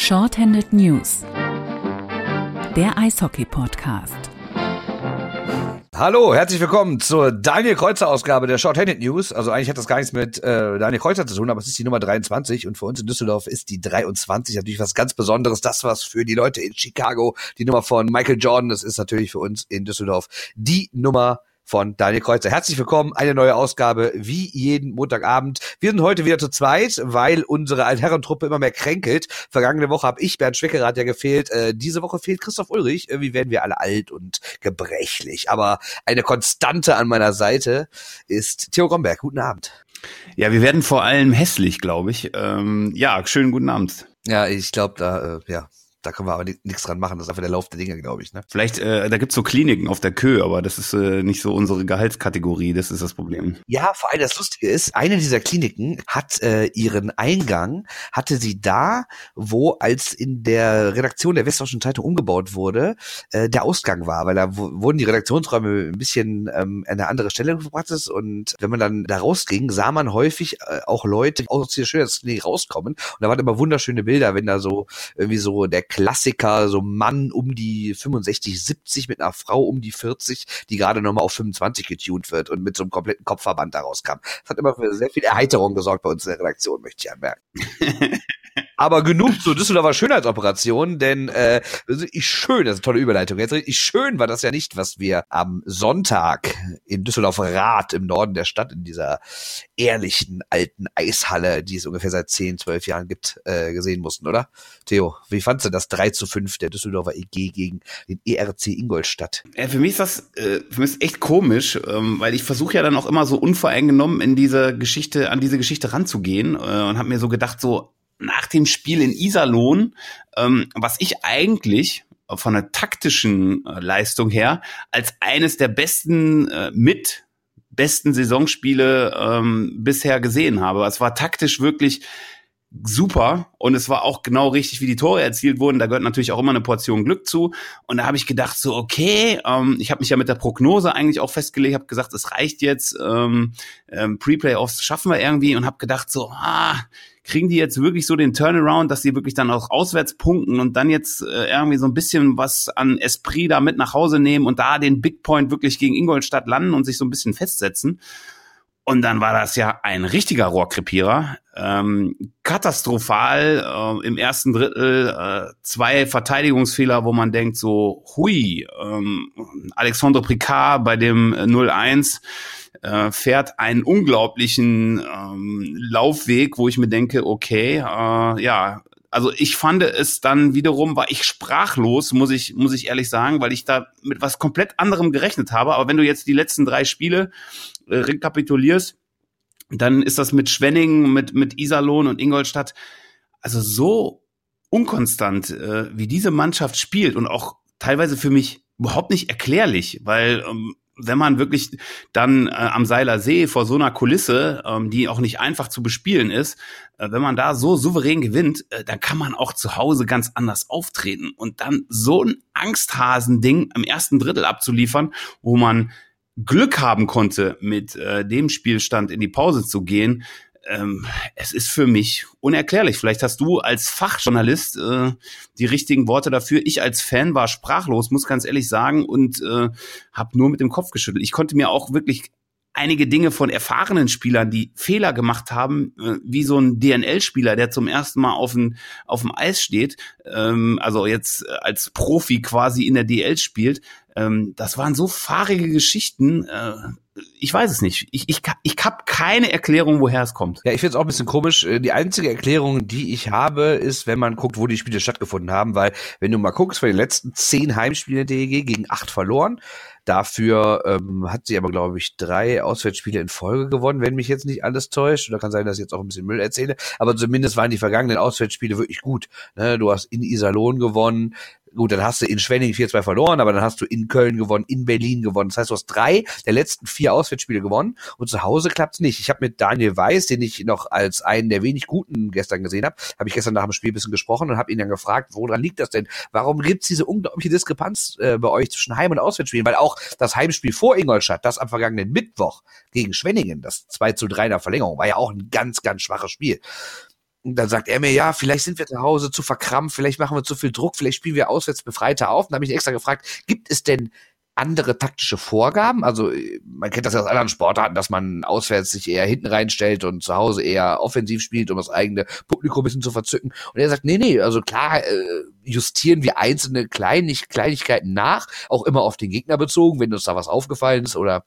Shorthanded News, der Eishockey-Podcast. Hallo, herzlich willkommen zur Daniel Kreuzer Ausgabe der Shorthanded News. Also eigentlich hat das gar nichts mit äh, Daniel Kreuzer zu tun, aber es ist die Nummer 23 und für uns in Düsseldorf ist die 23 natürlich was ganz Besonderes. Das was für die Leute in Chicago die Nummer von Michael Jordan, das ist natürlich für uns in Düsseldorf die Nummer von Daniel Kreuzer. Herzlich willkommen, eine neue Ausgabe wie jeden Montagabend. Wir sind heute wieder zu zweit, weil unsere Altherrentruppe immer mehr kränkelt. Vergangene Woche habe ich, Bernd Schweckerath, ja gefehlt. Äh, diese Woche fehlt Christoph Ulrich. Irgendwie werden wir alle alt und gebrechlich. Aber eine Konstante an meiner Seite ist Theo Gomberg. Guten Abend. Ja, wir werden vor allem hässlich, glaube ich. Ähm, ja, schönen guten Abend. Ja, ich glaube, da, äh, ja, da können wir aber nichts dran machen. Das ist einfach der Lauf der Dinge, glaube ich. Ne? Vielleicht, äh, da gibt's so Kliniken auf der Kö, aber das ist äh, nicht so unsere Gehaltskategorie. Das ist das Problem. Ja, vor allem das Lustige ist, eine dieser Kliniken hat äh, ihren Eingang, hatte sie da, wo als in der Redaktion der Westdeutschen Zeitung umgebaut wurde, äh, der Ausgang war, weil da wurden die Redaktionsräume ein bisschen ähm, an eine andere Stelle gebracht ist und wenn man dann da rausging, sah man häufig äh, auch Leute aus der Schönheitsklinik rauskommen und da waren immer wunderschöne Bilder, wenn da so irgendwie so der Klassiker, so Mann um die 65, 70 mit einer Frau um die 40, die gerade nochmal auf 25 getuned wird und mit so einem kompletten Kopfverband daraus kam. Das hat immer für sehr viel Erheiterung gesorgt bei uns in der Redaktion, möchte ich anmerken. Aber genug zur Düsseldorfer Schönheitsoperation, denn äh, ich schön, das ist eine tolle Überleitung. Jetzt richtig schön war das ja nicht, was wir am Sonntag in Düsseldorf Rath im Norden der Stadt in dieser ehrlichen alten Eishalle, die es ungefähr seit 10, 12 Jahren gibt, äh, gesehen mussten, oder? Theo, wie fandst du das 3 zu 5 der Düsseldorfer EG gegen den ERC Ingolstadt? Ja, für mich ist das äh, für mich ist echt komisch, ähm, weil ich versuche ja dann auch immer so unvoreingenommen in diese Geschichte, an diese Geschichte ranzugehen äh, und habe mir so gedacht, so nach dem Spiel in Iserlohn, ähm, was ich eigentlich von der taktischen äh, Leistung her als eines der besten äh, mit besten Saisonspiele ähm, bisher gesehen habe. Es war taktisch wirklich super und es war auch genau richtig, wie die Tore erzielt wurden. Da gehört natürlich auch immer eine Portion Glück zu. Und da habe ich gedacht, so okay, ähm, ich habe mich ja mit der Prognose eigentlich auch festgelegt, habe gesagt, es reicht jetzt, ähm, ähm, Pre-Playoffs schaffen wir irgendwie und habe gedacht, so ah, kriegen die jetzt wirklich so den Turnaround, dass sie wirklich dann auch auswärts punkten und dann jetzt äh, irgendwie so ein bisschen was an Esprit da mit nach Hause nehmen und da den Big Point wirklich gegen Ingolstadt landen und sich so ein bisschen festsetzen. Und dann war das ja ein richtiger Rohrkrepierer. Ähm, katastrophal äh, im ersten Drittel äh, zwei Verteidigungsfehler, wo man denkt so, hui, ähm, Alexandre Picard bei dem 0-1 äh, fährt einen unglaublichen ähm, Laufweg, wo ich mir denke, okay, äh, ja, also ich fand es dann wiederum, war ich sprachlos, muss ich, muss ich ehrlich sagen, weil ich da mit was komplett anderem gerechnet habe. Aber wenn du jetzt die letzten drei Spiele äh, rekapitulierst, dann ist das mit Schwenning, mit, mit Iserlohn und Ingolstadt, also so unkonstant, äh, wie diese Mannschaft spielt und auch teilweise für mich überhaupt nicht erklärlich, weil ähm, wenn man wirklich dann äh, am Seiler See vor so einer Kulisse, ähm, die auch nicht einfach zu bespielen ist, äh, wenn man da so souverän gewinnt, äh, dann kann man auch zu Hause ganz anders auftreten. Und dann so ein Angsthasending im ersten Drittel abzuliefern, wo man Glück haben konnte, mit äh, dem Spielstand in die Pause zu gehen, ähm, es ist für mich unerklärlich. Vielleicht hast du als Fachjournalist äh, die richtigen Worte dafür. Ich als Fan war sprachlos, muss ganz ehrlich sagen, und äh, habe nur mit dem Kopf geschüttelt. Ich konnte mir auch wirklich einige Dinge von erfahrenen Spielern, die Fehler gemacht haben, äh, wie so ein DNL-Spieler, der zum ersten Mal auf, dem auf dem Eis steht, ähm, also jetzt als Profi quasi in der DL spielt. Ähm, das waren so fahrige Geschichten. Äh, ich weiß es nicht. Ich, ich, ich habe keine Erklärung, woher es kommt. Ja, ich finde es auch ein bisschen komisch. Äh, die einzige Erklärung, die ich habe, ist, wenn man guckt, wo die Spiele stattgefunden haben, weil wenn du mal guckst, von den letzten zehn Heimspielen der DEG gegen acht verloren, Dafür ähm, hat sie aber, glaube ich, drei Auswärtsspiele in Folge gewonnen, wenn mich jetzt nicht alles täuscht. Oder kann sein, dass ich jetzt auch ein bisschen Müll erzähle. Aber zumindest waren die vergangenen Auswärtsspiele wirklich gut. Ne? Du hast in Iserlohn gewonnen, Gut, dann hast du in Schwenning 4-2 verloren, aber dann hast du in Köln gewonnen, in Berlin gewonnen. Das heißt, du hast drei der letzten vier Auswärtsspiele gewonnen und zu Hause klappt's nicht. Ich habe mit Daniel Weiß, den ich noch als einen der wenig guten gestern gesehen habe, habe ich gestern nach dem Spiel ein bisschen gesprochen und habe ihn dann gefragt, woran liegt das denn? Warum gibt's diese unglaubliche Diskrepanz äh, bei euch zwischen Heim- und Auswärtsspielen? Weil auch das Heimspiel vor Ingolstadt, das am vergangenen Mittwoch gegen Schwenningen, das 2 zu 3 in der Verlängerung, war ja auch ein ganz, ganz schwaches Spiel. Und dann sagt er mir, ja, vielleicht sind wir zu Hause zu verkrampft, vielleicht machen wir zu viel Druck, vielleicht spielen wir auswärts befreiter auf. Und da habe ich extra gefragt, gibt es denn andere taktische Vorgaben? Also man kennt das ja aus anderen Sportarten, dass man auswärts sich eher hinten reinstellt und zu Hause eher offensiv spielt, um das eigene Publikum ein bisschen zu verzücken. Und er sagt, nee, nee, also klar äh, justieren wir einzelne Kleinig Kleinigkeiten nach, auch immer auf den Gegner bezogen, wenn uns da was aufgefallen ist oder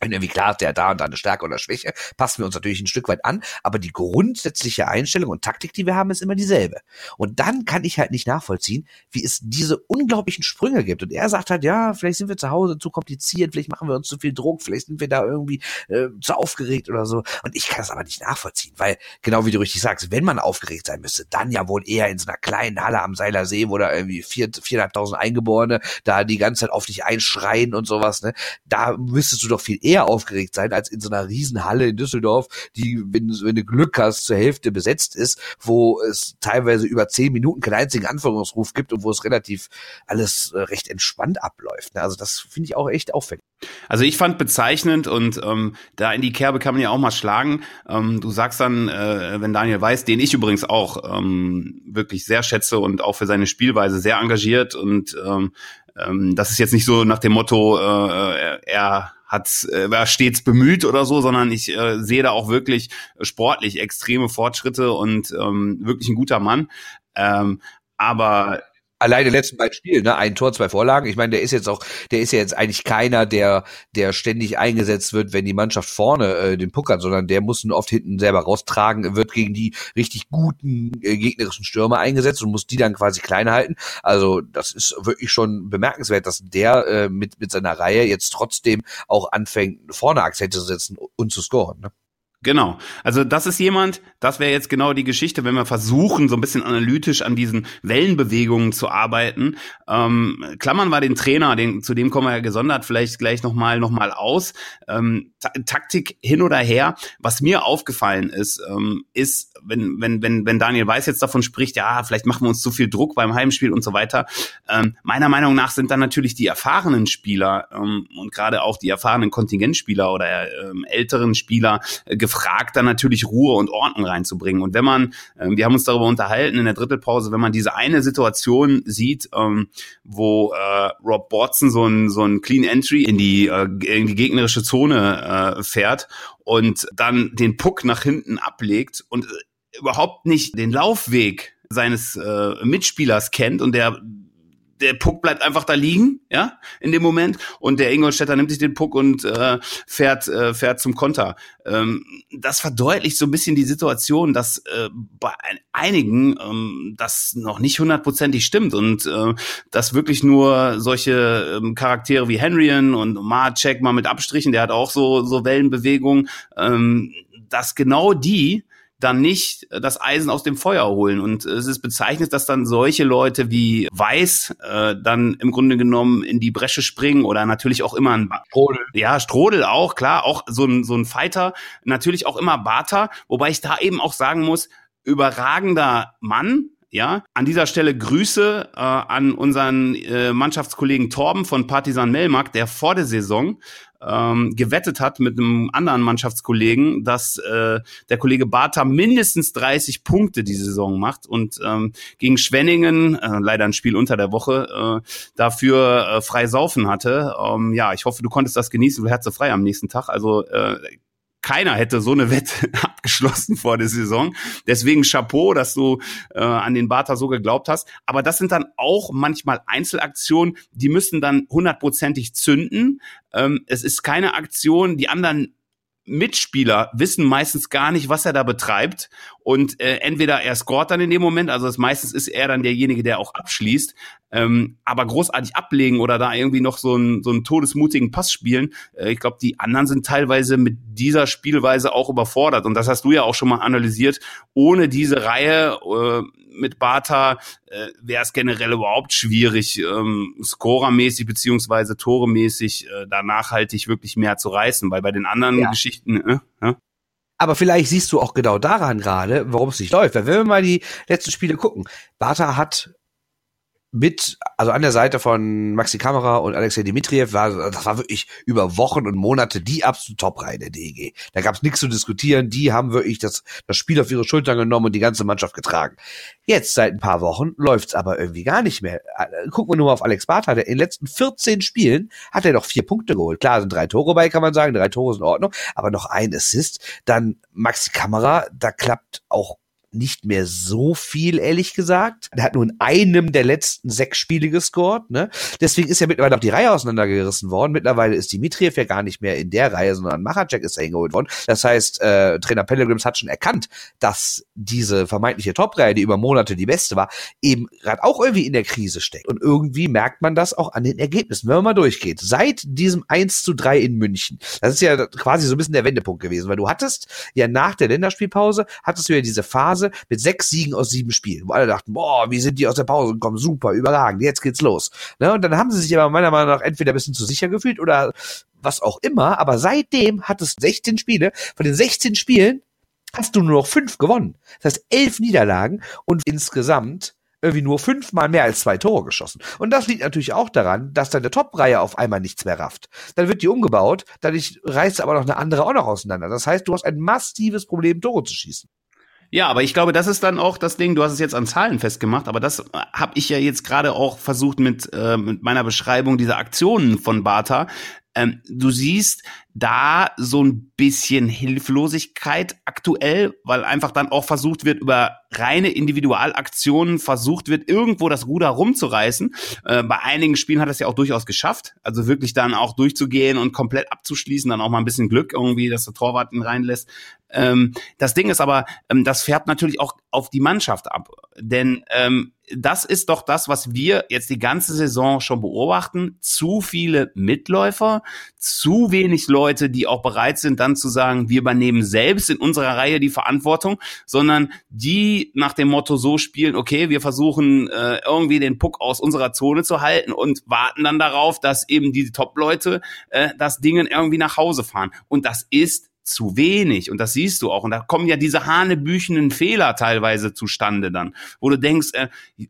wenn irgendwie klar ist, der da und da eine Stärke oder Schwäche, passen wir uns natürlich ein Stück weit an, aber die grundsätzliche Einstellung und Taktik, die wir haben, ist immer dieselbe. Und dann kann ich halt nicht nachvollziehen, wie es diese unglaublichen Sprünge gibt. Und er sagt halt, ja, vielleicht sind wir zu Hause zu kompliziert, vielleicht machen wir uns zu viel Druck, vielleicht sind wir da irgendwie äh, zu aufgeregt oder so. Und ich kann das aber nicht nachvollziehen, weil genau wie du richtig sagst, wenn man aufgeregt sein müsste, dann ja wohl eher in so einer kleinen Halle am Seiler See, wo da irgendwie vier, viereinhalbtausend Eingeborene da die ganze Zeit auf dich einschreien und sowas, ne? Da müsstest du doch viel eher aufgeregt sein als in so einer Riesenhalle in Düsseldorf, die, wenn, wenn du Glück hast, zur Hälfte besetzt ist, wo es teilweise über zehn Minuten keinen einzigen Anforderungsruf gibt und wo es relativ alles äh, recht entspannt abläuft. Ne? Also das finde ich auch echt auffällig. Also ich fand bezeichnend und ähm, da in die Kerbe kann man ja auch mal schlagen. Ähm, du sagst dann, äh, wenn Daniel weiß, den ich übrigens auch ähm, wirklich sehr schätze und auch für seine Spielweise sehr engagiert und ähm, ähm, das ist jetzt nicht so nach dem Motto, äh, er hat äh, war stets bemüht oder so, sondern ich äh, sehe da auch wirklich sportlich extreme Fortschritte und ähm, wirklich ein guter Mann. Ähm, aber alleine letzten beiden Spielen, ne? Ein Tor, zwei Vorlagen. Ich meine, der ist jetzt auch, der ist ja jetzt eigentlich keiner, der, der ständig eingesetzt wird, wenn die Mannschaft vorne äh, den puckert, sondern der muss ihn oft hinten selber raustragen, wird gegen die richtig guten äh, gegnerischen Stürmer eingesetzt und muss die dann quasi klein halten. Also das ist wirklich schon bemerkenswert, dass der äh, mit, mit seiner Reihe jetzt trotzdem auch anfängt, vorne Akzente zu setzen und zu scoren. Ne? Genau. Also das ist jemand, das wäre jetzt genau die Geschichte, wenn wir versuchen, so ein bisschen analytisch an diesen Wellenbewegungen zu arbeiten. Ähm, klammern wir den Trainer, den, zu dem kommen wir ja gesondert vielleicht gleich nochmal noch mal aus. Ähm, Taktik hin oder her. Was mir aufgefallen ist, ähm, ist, wenn, wenn, wenn, wenn Daniel Weiß jetzt davon spricht, ja, vielleicht machen wir uns zu viel Druck beim Heimspiel und so weiter. Ähm, meiner Meinung nach sind dann natürlich die erfahrenen Spieler ähm, und gerade auch die erfahrenen Kontingentspieler oder ähm, älteren Spieler äh, gefragt, dann natürlich Ruhe und Ordnung reinzubringen. Und wenn man, ähm, wir haben uns darüber unterhalten in der Drittelpause, wenn man diese eine Situation sieht, ähm, wo äh, Rob Watson so ein, so ein Clean Entry in die, äh, in die gegnerische Zone äh, fährt und dann den Puck nach hinten ablegt und äh, überhaupt nicht den Laufweg seines äh, Mitspielers kennt und der der Puck bleibt einfach da liegen, ja, in dem Moment. Und der Ingolstädter nimmt sich den Puck und äh, fährt, äh, fährt zum Konter. Ähm, das verdeutlicht so ein bisschen die Situation, dass äh, bei einigen ähm, das noch nicht hundertprozentig stimmt und äh, dass wirklich nur solche ähm, Charaktere wie Henryan und Marcek mal mit Abstrichen, der hat auch so, so Wellenbewegungen, ähm, dass genau die dann nicht das Eisen aus dem Feuer holen. Und es ist bezeichnend, dass dann solche Leute wie Weiß äh, dann im Grunde genommen in die Bresche springen oder natürlich auch immer ein Strodel. Ja, Strodel auch, klar, auch so ein, so ein Fighter, natürlich auch immer Bata, wobei ich da eben auch sagen muss, überragender Mann, ja, an dieser Stelle Grüße äh, an unseren äh, Mannschaftskollegen Torben von Partisan Melmark, der vor der Saison ähm, gewettet hat mit einem anderen Mannschaftskollegen, dass äh, der Kollege Bartha mindestens 30 Punkte die Saison macht und ähm, gegen Schwenningen, äh, leider ein Spiel unter der Woche, äh, dafür äh, frei saufen hatte. Ähm, ja, ich hoffe, du konntest das genießen, du hattest frei am nächsten Tag. Also äh, keiner hätte so eine Wette abgeschlossen vor der Saison. Deswegen Chapeau, dass du äh, an den Bartha so geglaubt hast. Aber das sind dann auch manchmal Einzelaktionen, die müssen dann hundertprozentig zünden. Ähm, es ist keine Aktion, die anderen Mitspieler wissen meistens gar nicht, was er da betreibt. Und äh, entweder er scoret dann in dem Moment, also das meistens ist er dann derjenige, der auch abschließt, ähm, aber großartig ablegen oder da irgendwie noch so einen, so einen todesmutigen Pass spielen. Äh, ich glaube, die anderen sind teilweise mit dieser Spielweise auch überfordert. Und das hast du ja auch schon mal analysiert. Ohne diese Reihe äh, mit Bata äh, wäre es generell überhaupt schwierig, ähm, scorermäßig beziehungsweise toremäßig äh, da nachhaltig wirklich mehr zu reißen, weil bei den anderen ja. Geschichten, äh, ja? Aber vielleicht siehst du auch genau daran gerade, warum es nicht läuft. Weil wenn wir mal die letzten Spiele gucken, Bata hat mit, also an der Seite von Maxi Kamera und Alexei Dimitriev war, das war wirklich über Wochen und Monate die absolute Top-Reihe der DEG. Da gab es nichts zu diskutieren. Die haben wirklich das, das Spiel auf ihre Schultern genommen und die ganze Mannschaft getragen. Jetzt, seit ein paar Wochen, läuft's aber irgendwie gar nicht mehr. Äh, gucken wir nur mal auf Alex Bartha. Der in den letzten 14 Spielen hat er noch vier Punkte geholt. Klar, sind drei Tore bei, kann man sagen. Drei Tore sind in Ordnung. Aber noch ein Assist. Dann Maxi Kamera, da klappt auch nicht mehr so viel, ehrlich gesagt. Er hat nur in einem der letzten sechs Spiele gescored. Ne? Deswegen ist ja mittlerweile auch die Reihe auseinandergerissen worden. Mittlerweile ist Dimitriev ja gar nicht mehr in der Reihe, sondern Machacek ist da hingeholt worden. Das heißt, äh, Trainer Pellegrims hat schon erkannt, dass diese vermeintliche Top-Reihe, die über Monate die beste war, eben gerade auch irgendwie in der Krise steckt. Und irgendwie merkt man das auch an den Ergebnissen, wenn man mal durchgeht. Seit diesem 1 zu 3 in München, das ist ja quasi so ein bisschen der Wendepunkt gewesen, weil du hattest ja nach der Länderspielpause, hattest du ja diese Phase, Phase mit sechs Siegen aus sieben Spielen, wo alle dachten, boah, wie sind die aus der Pause gekommen? Super, überragend, jetzt geht's los. Ne? Und dann haben sie sich aber meiner Meinung nach entweder ein bisschen zu sicher gefühlt oder was auch immer, aber seitdem hat es 16 Spiele. Von den 16 Spielen hast du nur noch fünf gewonnen. Das heißt, elf Niederlagen und insgesamt irgendwie nur fünfmal mehr als zwei Tore geschossen. Und das liegt natürlich auch daran, dass deine Top-Reihe auf einmal nichts mehr rafft. Dann wird die umgebaut, dadurch reißt aber noch eine andere auch noch auseinander. Das heißt, du hast ein massives Problem, Tore zu schießen. Ja, aber ich glaube, das ist dann auch das Ding, du hast es jetzt an Zahlen festgemacht, aber das habe ich ja jetzt gerade auch versucht mit, äh, mit meiner Beschreibung dieser Aktionen von Bata. Ähm, du siehst da so ein bisschen Hilflosigkeit aktuell, weil einfach dann auch versucht wird, über reine Individualaktionen versucht wird, irgendwo das Ruder rumzureißen. Äh, bei einigen Spielen hat es ja auch durchaus geschafft, also wirklich dann auch durchzugehen und komplett abzuschließen, dann auch mal ein bisschen Glück irgendwie, dass der Torwart ihn reinlässt. Ähm, das Ding ist aber, ähm, das färbt natürlich auch auf die Mannschaft ab. Denn ähm, das ist doch das, was wir jetzt die ganze Saison schon beobachten. Zu viele Mitläufer, zu wenig Leute, die auch bereit sind, dann zu sagen, wir übernehmen selbst in unserer Reihe die Verantwortung, sondern die nach dem Motto so spielen, okay, wir versuchen äh, irgendwie den Puck aus unserer Zone zu halten und warten dann darauf, dass eben die Top-Leute äh, das Ding irgendwie nach Hause fahren. Und das ist zu wenig. Und das siehst du auch. Und da kommen ja diese hanebüchenen Fehler teilweise zustande dann, wo du denkst, äh,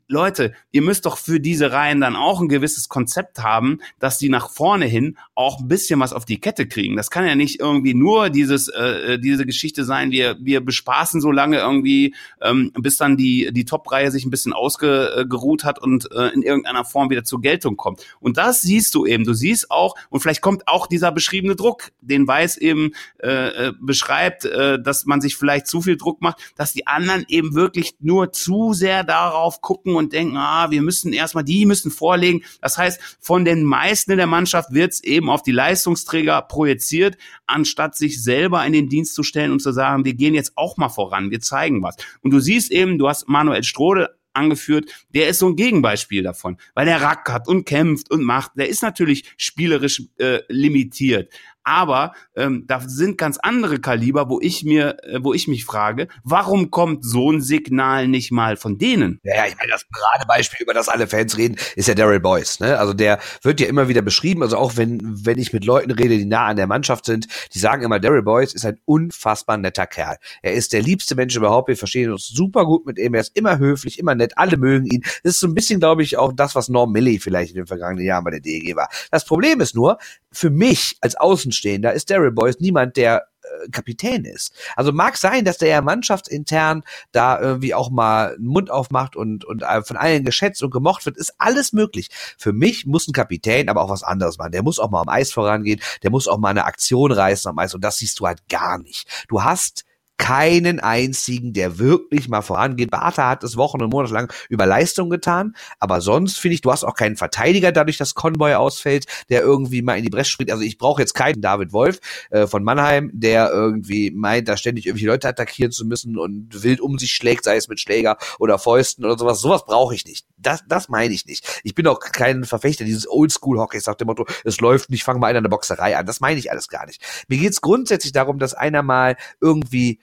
Leute, ihr müsst doch für diese Reihen dann auch ein gewisses Konzept haben, dass die nach vorne hin auch ein bisschen was auf die Kette kriegen. Das kann ja nicht irgendwie nur dieses, äh, äh diese Geschichte sein, wir, wir bespaßen so lange irgendwie, ähm, bis dann die, die Top-Reihe sich ein bisschen ausgeruht hat und äh, in irgendeiner Form wieder zur Geltung kommt. Und das siehst du eben. Du siehst auch, und vielleicht kommt auch dieser beschriebene Druck, den weiß eben äh, äh, beschreibt, äh, dass man sich vielleicht zu viel Druck macht, dass die anderen eben wirklich nur zu sehr darauf gucken und denken, ah, wir müssen erstmal, die müssen vorlegen. Das heißt, von den meisten in der Mannschaft wird es eben auf die Leistungsträger projiziert, anstatt sich selber in den Dienst zu stellen und zu sagen, wir gehen jetzt auch mal voran, wir zeigen was. Und du siehst eben, du hast Manuel Strode angeführt, der ist so ein Gegenbeispiel davon, weil der rackert und kämpft und macht. Der ist natürlich spielerisch äh, limitiert, aber ähm, da sind ganz andere Kaliber, wo ich mir, äh, wo ich mich frage, warum kommt so ein Signal nicht mal von denen? Ja, ich meine, das Paradebeispiel, über das alle Fans reden, ist ja Daryl Boyce. Ne? Also der wird ja immer wieder beschrieben, also auch wenn, wenn ich mit Leuten rede, die nah an der Mannschaft sind, die sagen immer, Daryl Boyce ist ein unfassbar netter Kerl. Er ist der liebste Mensch überhaupt, wir verstehen uns super gut mit ihm, er ist immer höflich, immer nett, alle mögen ihn. Das ist so ein bisschen, glaube ich, auch das, was Norm Milley vielleicht in den vergangenen Jahren bei der DEG war. Das Problem ist nur, für mich als Außenstehender ist Daryl Boyce niemand, der äh, Kapitän ist. Also mag sein, dass der ja mannschaftsintern da irgendwie auch mal einen Mund aufmacht und, und äh, von allen geschätzt und gemocht wird, ist alles möglich. Für mich muss ein Kapitän aber auch was anderes machen. Der muss auch mal am Eis vorangehen, der muss auch mal eine Aktion reißen am Eis und das siehst du halt gar nicht. Du hast keinen einzigen, der wirklich mal vorangeht. Bartha hat es Wochen und Monate lang über Leistung getan, aber sonst finde ich, du hast auch keinen Verteidiger, dadurch, dass Conboy ausfällt, der irgendwie mal in die Bresche springt. Also ich brauche jetzt keinen David Wolf äh, von Mannheim, der irgendwie meint, da ständig irgendwelche Leute attackieren zu müssen und wild um sich schlägt, sei es mit Schläger oder Fäusten oder sowas. Sowas brauche ich nicht. Das, das meine ich nicht. Ich bin auch kein Verfechter dieses Oldschool-Hockeys nach dem Motto, es läuft nicht, fang mal einer eine Boxerei an. Das meine ich alles gar nicht. Mir geht's grundsätzlich darum, dass einer mal irgendwie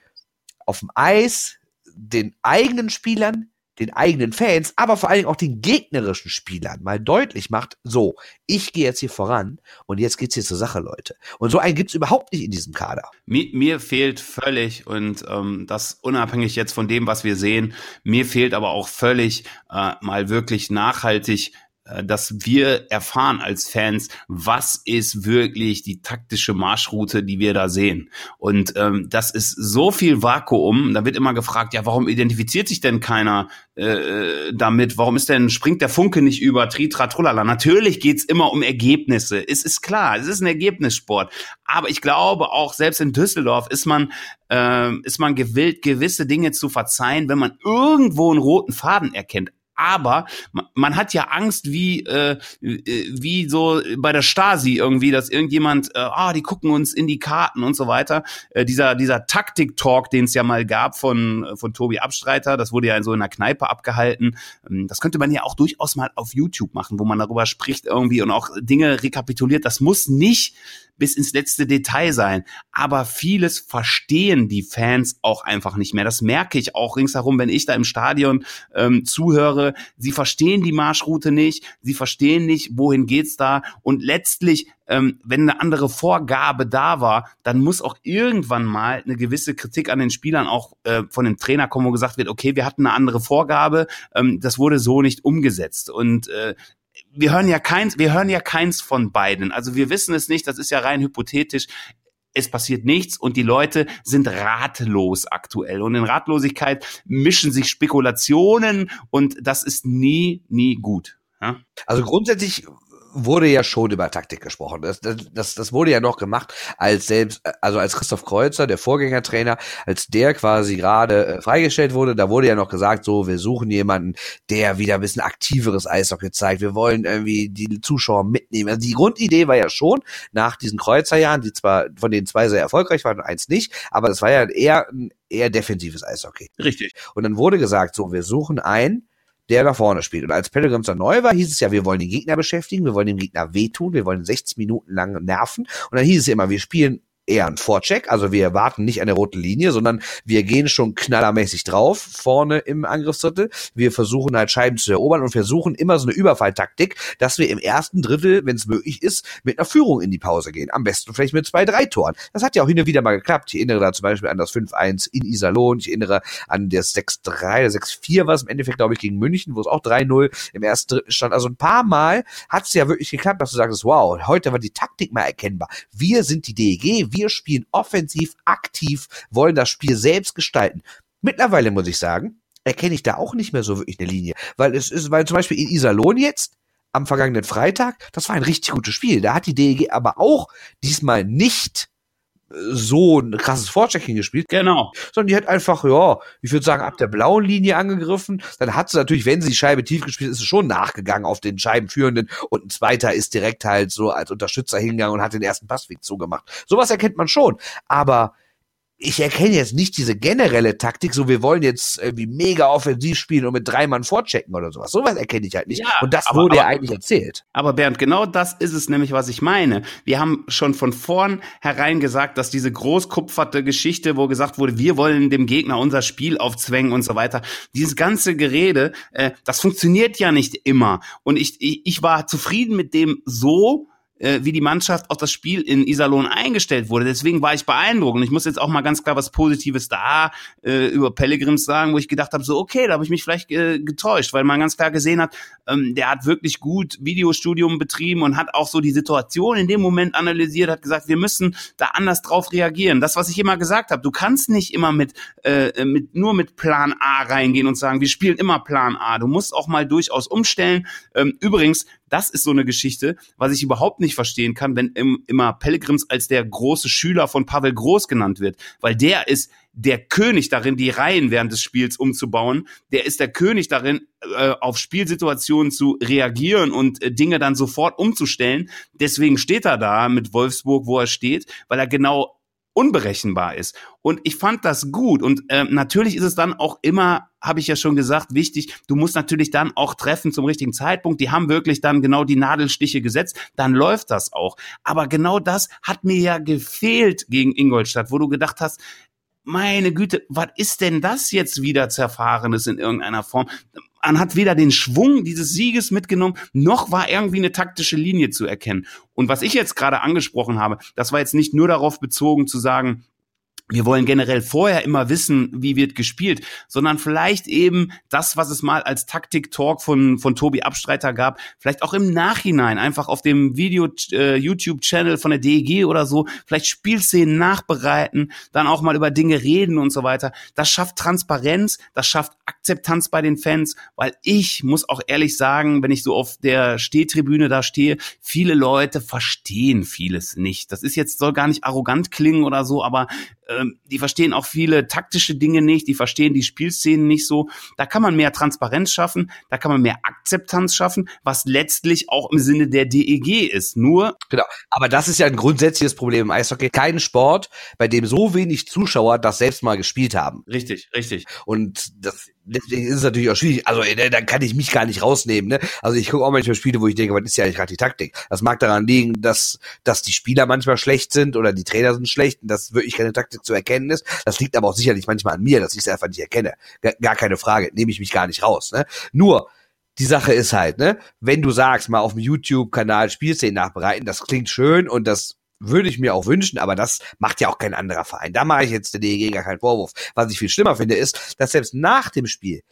auf dem Eis den eigenen Spielern den eigenen Fans, aber vor allen Dingen auch den gegnerischen Spielern mal deutlich macht, so, ich gehe jetzt hier voran und jetzt geht's hier zur Sache, Leute. Und so einen gibt's überhaupt nicht in diesem Kader. Mir, mir fehlt völlig, und ähm, das unabhängig jetzt von dem, was wir sehen, mir fehlt aber auch völlig äh, mal wirklich nachhaltig dass wir erfahren als Fans, was ist wirklich die taktische Marschroute, die wir da sehen. Und ähm, das ist so viel Vakuum. Da wird immer gefragt, ja, warum identifiziert sich denn keiner äh, damit? Warum ist denn springt der Funke nicht über Tritra Trullala? Natürlich geht's immer um Ergebnisse. Es ist klar, es ist ein Ergebnissport. Aber ich glaube auch selbst in Düsseldorf ist man äh, ist man gewillt, gewisse Dinge zu verzeihen, wenn man irgendwo einen roten Faden erkennt aber man, hat ja Angst, wie äh, wie so bei der Stasi irgendwie, dass irgendjemand, äh, ah, die gucken uns in die Karten und so weiter. Äh, dieser dieser Taktik-Talk, den es ja mal gab von von Tobi Abstreiter, das wurde ja in so einer Kneipe abgehalten. Ähm, das könnte man ja auch durchaus mal auf YouTube machen, wo man darüber spricht irgendwie und auch Dinge rekapituliert. Das muss nicht bis ins letzte Detail sein. Aber vieles verstehen die Fans auch einfach nicht mehr. Das merke ich auch ringsherum, wenn ich da im Stadion ähm, zuhöre. Sie verstehen die Marschroute nicht, sie verstehen nicht, wohin geht's da. Und letztlich, ähm, wenn eine andere Vorgabe da war, dann muss auch irgendwann mal eine gewisse Kritik an den Spielern auch äh, von dem Trainer kommen, wo gesagt wird, okay, wir hatten eine andere Vorgabe, ähm, das wurde so nicht umgesetzt. Und äh, wir hören ja keins, wir hören ja keins von beiden. Also wir wissen es nicht, das ist ja rein hypothetisch. Es passiert nichts und die Leute sind ratlos aktuell. Und in Ratlosigkeit mischen sich Spekulationen und das ist nie, nie gut. Ja? Also grundsätzlich wurde ja schon über Taktik gesprochen. Das, das, das wurde ja noch gemacht, als selbst, also als Christoph Kreuzer, der Vorgängertrainer, als der quasi gerade äh, freigestellt wurde, da wurde ja noch gesagt, so, wir suchen jemanden, der wieder ein bisschen aktiveres Eishockey zeigt. Wir wollen irgendwie die Zuschauer mitnehmen. Also die Grundidee war ja schon, nach diesen Kreuzerjahren, die zwar von denen zwei sehr erfolgreich waren und eins nicht, aber das war ja eher ein eher defensives Eishockey. Richtig. Und dann wurde gesagt, so, wir suchen einen, der nach vorne spielt. Und als Pellegrims dann neu war, hieß es ja, wir wollen den Gegner beschäftigen, wir wollen dem Gegner wehtun, wir wollen 60 Minuten lang nerven. Und dann hieß es immer, wir spielen eher ein Vorcheck, also wir warten nicht an der roten Linie, sondern wir gehen schon knallermäßig drauf vorne im Angriffsdrittel. Wir versuchen halt Scheiben zu erobern und versuchen immer so eine Überfalltaktik, dass wir im ersten Drittel, wenn es möglich ist, mit einer Führung in die Pause gehen. Am besten vielleicht mit zwei, drei Toren. Das hat ja auch hin und wieder mal geklappt. Ich erinnere da zum Beispiel an das 5-1 in Iserlohn. Ich erinnere an das 6-3, 6-4 war es im Endeffekt, glaube ich, gegen München, wo es auch 3-0 im ersten Drittel stand. Also ein paar Mal hat es ja wirklich geklappt, dass du sagst, wow, heute war die Taktik mal erkennbar. Wir sind die DEG, wir spielen offensiv, aktiv, wollen das Spiel selbst gestalten. Mittlerweile muss ich sagen, erkenne ich da auch nicht mehr so wirklich eine Linie. Weil es ist, weil zum Beispiel in Iserlohn jetzt, am vergangenen Freitag, das war ein richtig gutes Spiel. Da hat die DEG aber auch diesmal nicht so ein krasses Vorchecking gespielt. Genau. Sondern die hat einfach, ja, ich würde sagen, ab der blauen Linie angegriffen. Dann hat sie natürlich, wenn sie die Scheibe tief gespielt ist, ist sie schon nachgegangen auf den Scheibenführenden und ein zweiter ist direkt halt so als Unterstützer hingegangen und hat den ersten Passweg zugemacht. Sowas erkennt man schon. Aber ich erkenne jetzt nicht diese generelle Taktik, so wir wollen jetzt irgendwie mega offensiv spielen und mit drei Mann vorchecken oder sowas. Sowas erkenne ich halt nicht. Ja, und das aber, wurde ja eigentlich erzählt. Aber Bernd, genau das ist es nämlich, was ich meine. Wir haben schon von vornherein gesagt, dass diese großkupferte Geschichte, wo gesagt wurde, wir wollen dem Gegner unser Spiel aufzwängen und so weiter, dieses ganze Gerede, äh, das funktioniert ja nicht immer. Und ich, ich, ich war zufrieden mit dem so, äh, wie die Mannschaft auf das Spiel in Iserlohn eingestellt wurde. Deswegen war ich beeindruckt. Und ich muss jetzt auch mal ganz klar was Positives da äh, über Pellegrims sagen, wo ich gedacht habe, so okay, da habe ich mich vielleicht äh, getäuscht, weil man ganz klar gesehen hat, ähm, der hat wirklich gut Videostudium betrieben und hat auch so die Situation in dem Moment analysiert, hat gesagt, wir müssen da anders drauf reagieren. Das, was ich immer gesagt habe, du kannst nicht immer mit, äh, mit nur mit Plan A reingehen und sagen, wir spielen immer Plan A. Du musst auch mal durchaus umstellen. Ähm, übrigens, das ist so eine Geschichte, was ich überhaupt nicht verstehen kann, wenn im, immer Pellegrims als der große Schüler von Pavel Groß genannt wird, weil der ist der König darin, die Reihen während des Spiels umzubauen. Der ist der König darin, äh, auf Spielsituationen zu reagieren und äh, Dinge dann sofort umzustellen. Deswegen steht er da mit Wolfsburg, wo er steht, weil er genau unberechenbar ist. Und ich fand das gut. Und äh, natürlich ist es dann auch immer, habe ich ja schon gesagt, wichtig, du musst natürlich dann auch treffen zum richtigen Zeitpunkt. Die haben wirklich dann genau die Nadelstiche gesetzt, dann läuft das auch. Aber genau das hat mir ja gefehlt gegen Ingolstadt, wo du gedacht hast, meine Güte, was ist denn das jetzt wieder Zerfahrenes in irgendeiner Form? Man hat weder den Schwung dieses Sieges mitgenommen, noch war irgendwie eine taktische Linie zu erkennen. Und was ich jetzt gerade angesprochen habe, das war jetzt nicht nur darauf bezogen zu sagen, wir wollen generell vorher immer wissen, wie wird gespielt, sondern vielleicht eben das, was es mal als Taktik-Talk von, von Tobi Abstreiter gab, vielleicht auch im Nachhinein einfach auf dem Video äh, von der DEG oder so, vielleicht Spielszenen nachbereiten, dann auch mal über Dinge reden und so weiter. Das schafft Transparenz, das schafft Akzeptanz bei den Fans, weil ich muss auch ehrlich sagen, wenn ich so auf der Stehtribüne da stehe, viele Leute verstehen vieles nicht. Das ist jetzt, soll gar nicht arrogant klingen oder so, aber ähm, die verstehen auch viele taktische Dinge nicht, die verstehen die Spielszenen nicht so. Da kann man mehr Transparenz schaffen, da kann man mehr Akzeptanz schaffen, was letztlich auch im Sinne der DEG ist. Nur. Genau. Aber das ist ja ein grundsätzliches Problem im Eishockey. Kein Sport, bei dem so wenig Zuschauer das selbst mal gespielt haben. Richtig, richtig. Und das deswegen ist es natürlich auch schwierig. Also äh, da kann ich mich gar nicht rausnehmen. Ne? Also ich gucke auch manchmal Spiele, wo ich denke, was ist ja eigentlich gerade die Taktik? Das mag daran liegen, dass dass die Spieler manchmal schlecht sind oder die Trainer sind schlecht und dass wirklich keine Taktik zu erkennen ist. Das liegt aber auch sicherlich manchmal an mir, dass ich es einfach nicht erkenne. Gar keine Frage, nehme ich mich gar nicht raus. Ne? Nur die Sache ist halt, ne, wenn du sagst, mal auf dem YouTube-Kanal Spielszenen nachbereiten, das klingt schön und das würde ich mir auch wünschen, aber das macht ja auch kein anderer Verein. Da mache ich jetzt der DEG gar keinen Vorwurf. Was ich viel schlimmer finde, ist, dass selbst nach dem Spiel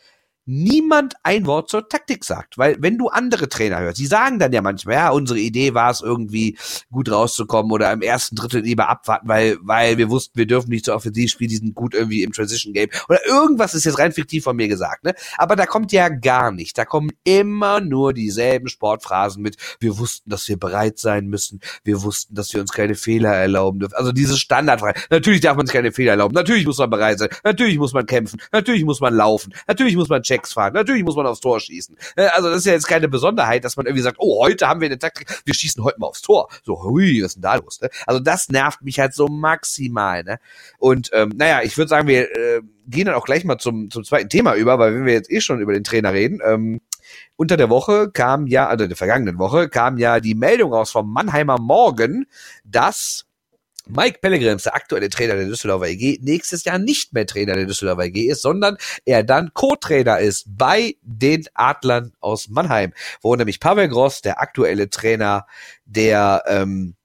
niemand ein Wort zur Taktik sagt. Weil wenn du andere Trainer hörst, die sagen dann ja manchmal, ja, unsere Idee war es irgendwie gut rauszukommen oder im ersten Drittel lieber abwarten, weil, weil wir wussten, wir dürfen nicht so offensiv spielen, die sind gut irgendwie im Transition Game. Oder irgendwas ist jetzt rein fiktiv von mir gesagt, ne? Aber da kommt ja gar nicht. Da kommen immer nur dieselben Sportphrasen mit, wir wussten, dass wir bereit sein müssen, wir wussten, dass wir uns keine Fehler erlauben dürfen. Also diese Standardfrage. Natürlich darf man sich keine Fehler erlauben, natürlich muss man bereit sein, natürlich muss man kämpfen, natürlich muss man laufen, natürlich muss man checken Checks fahren. Natürlich muss man aufs Tor schießen. Äh, also das ist ja jetzt keine Besonderheit, dass man irgendwie sagt, oh, heute haben wir eine Taktik, wir schießen heute mal aufs Tor. So, hui, was ist denn da los? Ne? Also das nervt mich halt so maximal. Ne? Und ähm, naja, ich würde sagen, wir äh, gehen dann auch gleich mal zum, zum zweiten Thema über, weil wenn wir jetzt eh schon über den Trainer reden, ähm, unter der Woche kam ja, also in der vergangenen Woche, kam ja die Meldung raus vom Mannheimer Morgen, dass Mike Pellegrims, der aktuelle Trainer der Düsseldorfer EG, nächstes Jahr nicht mehr Trainer der Düsseldorfer EG ist, sondern er dann Co-Trainer ist bei den Adlern aus Mannheim, wo nämlich Pavel Gross, der aktuelle Trainer der ähm,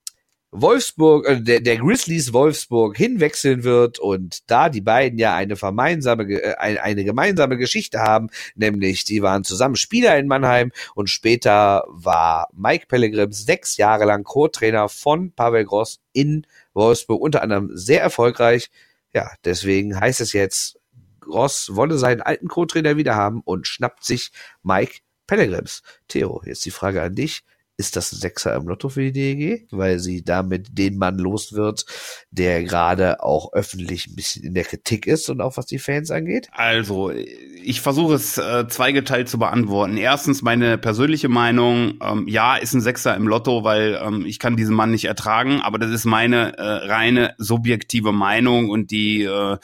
Wolfsburg, äh, der, der Grizzlies Wolfsburg hinwechseln wird und da die beiden ja eine gemeinsame, äh, eine, gemeinsame Geschichte haben, nämlich die waren zusammen Spieler in Mannheim und später war Mike Pellegrims sechs Jahre lang Co-Trainer von Pavel Gross in Wolfsburg unter anderem sehr erfolgreich. Ja, deswegen heißt es jetzt, Ross wolle seinen alten Co-Trainer wieder haben und schnappt sich Mike Pellegrims. Theo, jetzt die Frage an dich ist das ein Sechser im Lotto für die DEG, weil sie damit den Mann los wird, der gerade auch öffentlich ein bisschen in der Kritik ist und auch was die Fans angeht? Also, ich versuche es äh, zweigeteilt zu beantworten. Erstens meine persönliche Meinung, ähm, ja, ist ein Sechser im Lotto, weil ähm, ich kann diesen Mann nicht ertragen, aber das ist meine äh, reine subjektive Meinung und die äh,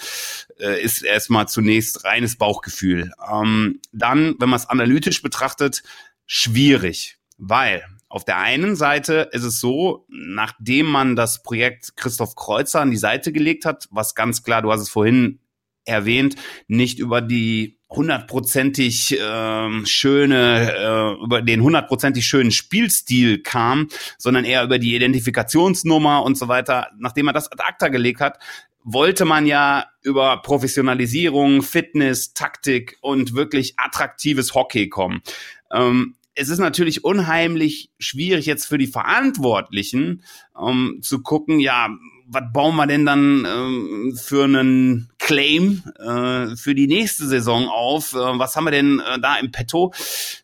äh ist erstmal zunächst reines Bauchgefühl. Ähm, dann, wenn man es analytisch betrachtet, schwierig, weil auf der einen Seite ist es so, nachdem man das Projekt Christoph Kreuzer an die Seite gelegt hat, was ganz klar, du hast es vorhin erwähnt, nicht über die hundertprozentig äh, schöne, äh, über den hundertprozentig schönen Spielstil kam, sondern eher über die Identifikationsnummer und so weiter. Nachdem man das ad acta gelegt hat, wollte man ja über Professionalisierung, Fitness, Taktik und wirklich attraktives Hockey kommen. Ähm, es ist natürlich unheimlich schwierig jetzt für die Verantwortlichen um zu gucken, ja, was bauen wir denn dann ähm, für einen Claim äh, für die nächste Saison auf? Äh, was haben wir denn äh, da im Petto?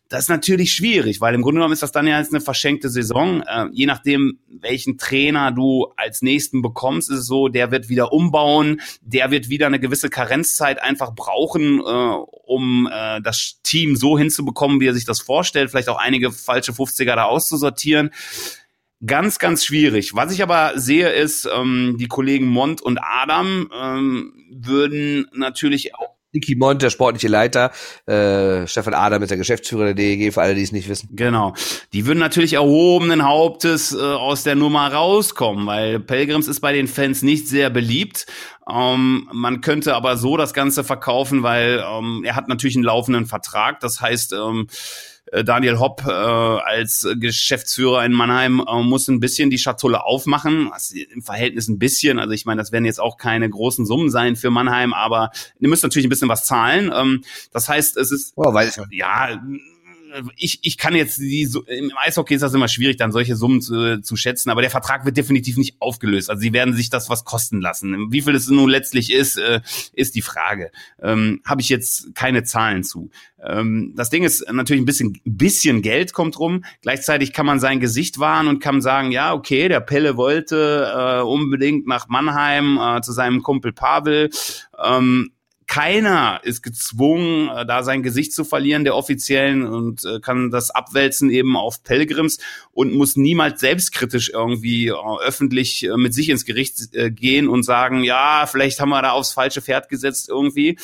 Das ist natürlich schwierig, weil im Grunde genommen ist das dann ja jetzt eine verschenkte Saison. Äh, je nachdem, welchen Trainer du als nächsten bekommst, ist es so, der wird wieder umbauen, der wird wieder eine gewisse Karenzzeit einfach brauchen, äh, um äh, das Team so hinzubekommen, wie er sich das vorstellt, vielleicht auch einige falsche 50er da auszusortieren. Ganz, ganz schwierig. Was ich aber sehe, ist, ähm, die Kollegen Mont und Adam ähm, würden natürlich auch Niki Mont, der sportliche Leiter, äh, Stefan Adam ist der Geschäftsführer der DEG, für alle, die es nicht wissen. Genau. Die würden natürlich erhobenen Hauptes äh, aus der Nummer rauskommen, weil Pelgrims ist bei den Fans nicht sehr beliebt. Ähm, man könnte aber so das Ganze verkaufen, weil ähm, er hat natürlich einen laufenden Vertrag. Das heißt, ähm, äh, Daniel Hopp äh, als Geschäftsführer in Mannheim äh, muss ein bisschen die Schatulle aufmachen. Also Im Verhältnis ein bisschen. Also ich meine, das werden jetzt auch keine großen Summen sein für Mannheim, aber ihr müsst natürlich ein bisschen was zahlen. Ähm, das heißt, es ist oh, weiß ich. ja ich, ich kann jetzt die, im Eishockey ist das immer schwierig, dann solche Summen zu, zu schätzen, aber der Vertrag wird definitiv nicht aufgelöst. Also sie werden sich das was kosten lassen. Wie viel es nun letztlich ist, äh, ist die Frage. Ähm, Habe ich jetzt keine Zahlen zu. Ähm, das Ding ist natürlich ein bisschen, bisschen Geld kommt rum. Gleichzeitig kann man sein Gesicht wahren und kann sagen, ja, okay, der Pelle wollte äh, unbedingt nach Mannheim äh, zu seinem Kumpel Pavel. Ähm, keiner ist gezwungen, äh, da sein Gesicht zu verlieren, der Offiziellen, und äh, kann das abwälzen eben auf Pelgrims und muss niemals selbstkritisch irgendwie äh, öffentlich mit sich ins Gericht gehen und sagen, ja, vielleicht haben wir da aufs falsche Pferd gesetzt irgendwie.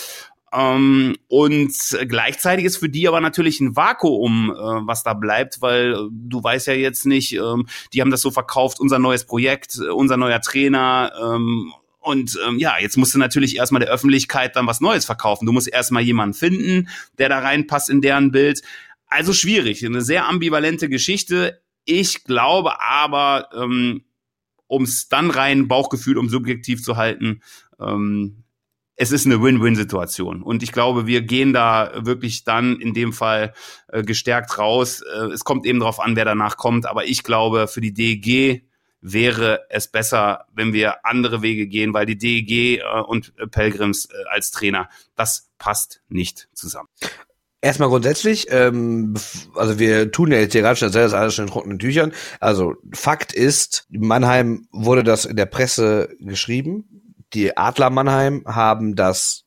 Ähm, und gleichzeitig ist für die aber natürlich ein Vakuum, was da bleibt, weil du weißt ja jetzt nicht, ähm, die haben das so verkauft, unser neues Projekt, unser neuer Trainer, ähm, und ähm, ja, jetzt musst du natürlich erstmal der Öffentlichkeit dann was Neues verkaufen. Du musst erstmal jemanden finden, der da reinpasst in deren Bild. Also schwierig, eine sehr ambivalente Geschichte. Ich glaube aber, ähm, um es dann rein Bauchgefühl, um subjektiv zu halten, ähm, es ist eine Win-Win-Situation. Und ich glaube, wir gehen da wirklich dann in dem Fall äh, gestärkt raus. Äh, es kommt eben darauf an, wer danach kommt. Aber ich glaube, für die DEG wäre es besser, wenn wir andere Wege gehen, weil die DEG äh, und Pelgrims äh, als Trainer, das passt nicht zusammen. Erstmal grundsätzlich, ähm, also wir tun ja jetzt hier gerade schon das alles schon in trockenen Tüchern. Also Fakt ist, Mannheim wurde das in der Presse geschrieben. Die Adler Mannheim haben das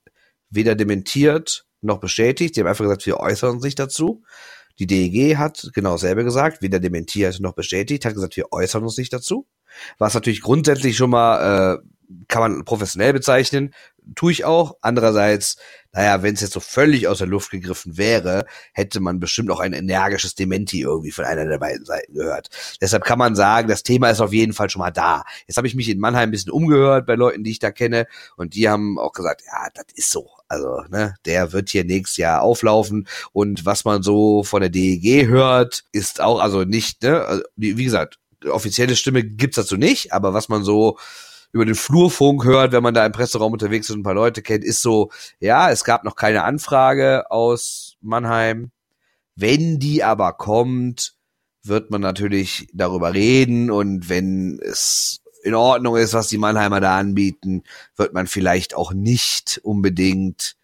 weder dementiert noch bestätigt. Die haben einfach gesagt, wir äußern sich dazu. Die DEG hat genau dasselbe gesagt, weder dementiert noch bestätigt, hat gesagt, wir äußern uns nicht dazu. Was natürlich grundsätzlich schon mal äh, kann man professionell bezeichnen, tue ich auch. Andererseits, naja, wenn es jetzt so völlig aus der Luft gegriffen wäre, hätte man bestimmt auch ein energisches Dementi irgendwie von einer der beiden Seiten gehört. Deshalb kann man sagen, das Thema ist auf jeden Fall schon mal da. Jetzt habe ich mich in Mannheim ein bisschen umgehört bei Leuten, die ich da kenne, und die haben auch gesagt, ja, das ist so. Also, ne, der wird hier nächstes Jahr auflaufen. Und was man so von der DEG hört, ist auch, also nicht, ne, also, wie, wie gesagt, offizielle Stimme gibt's dazu nicht, aber was man so über den Flurfunk hört, wenn man da im Presseraum unterwegs ist und ein paar Leute kennt, ist so, ja, es gab noch keine Anfrage aus Mannheim. Wenn die aber kommt, wird man natürlich darüber reden und wenn es in Ordnung ist, was die Mannheimer da anbieten, wird man vielleicht auch nicht unbedingt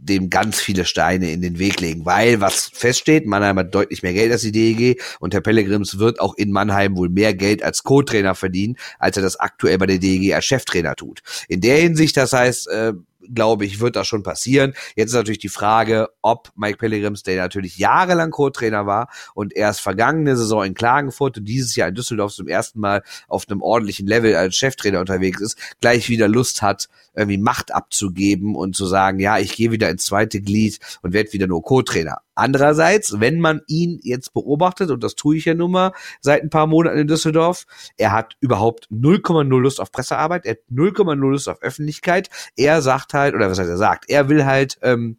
dem ganz viele Steine in den Weg legen, weil was feststeht, Mannheim hat deutlich mehr Geld als die DEG und Herr Pellegrims wird auch in Mannheim wohl mehr Geld als Co-Trainer verdienen, als er das aktuell bei der DEG als Cheftrainer tut. In der Hinsicht, das heißt, äh, glaube ich, wird das schon passieren. Jetzt ist natürlich die Frage, ob Mike Pellegrims, der natürlich jahrelang Co-Trainer war und erst vergangene Saison in Klagenfurt und dieses Jahr in Düsseldorf zum ersten Mal auf einem ordentlichen Level als Cheftrainer unterwegs ist, gleich wieder Lust hat, irgendwie Macht abzugeben und zu sagen, ja, ich gehe wieder ins zweite Glied und werde wieder nur Co-Trainer. Andererseits, wenn man ihn jetzt beobachtet, und das tue ich ja nun mal seit ein paar Monaten in Düsseldorf, er hat überhaupt 0,0 Lust auf Pressearbeit, er hat 0,0 Lust auf Öffentlichkeit. Er sagt halt, oder was heißt er sagt, er will halt ähm,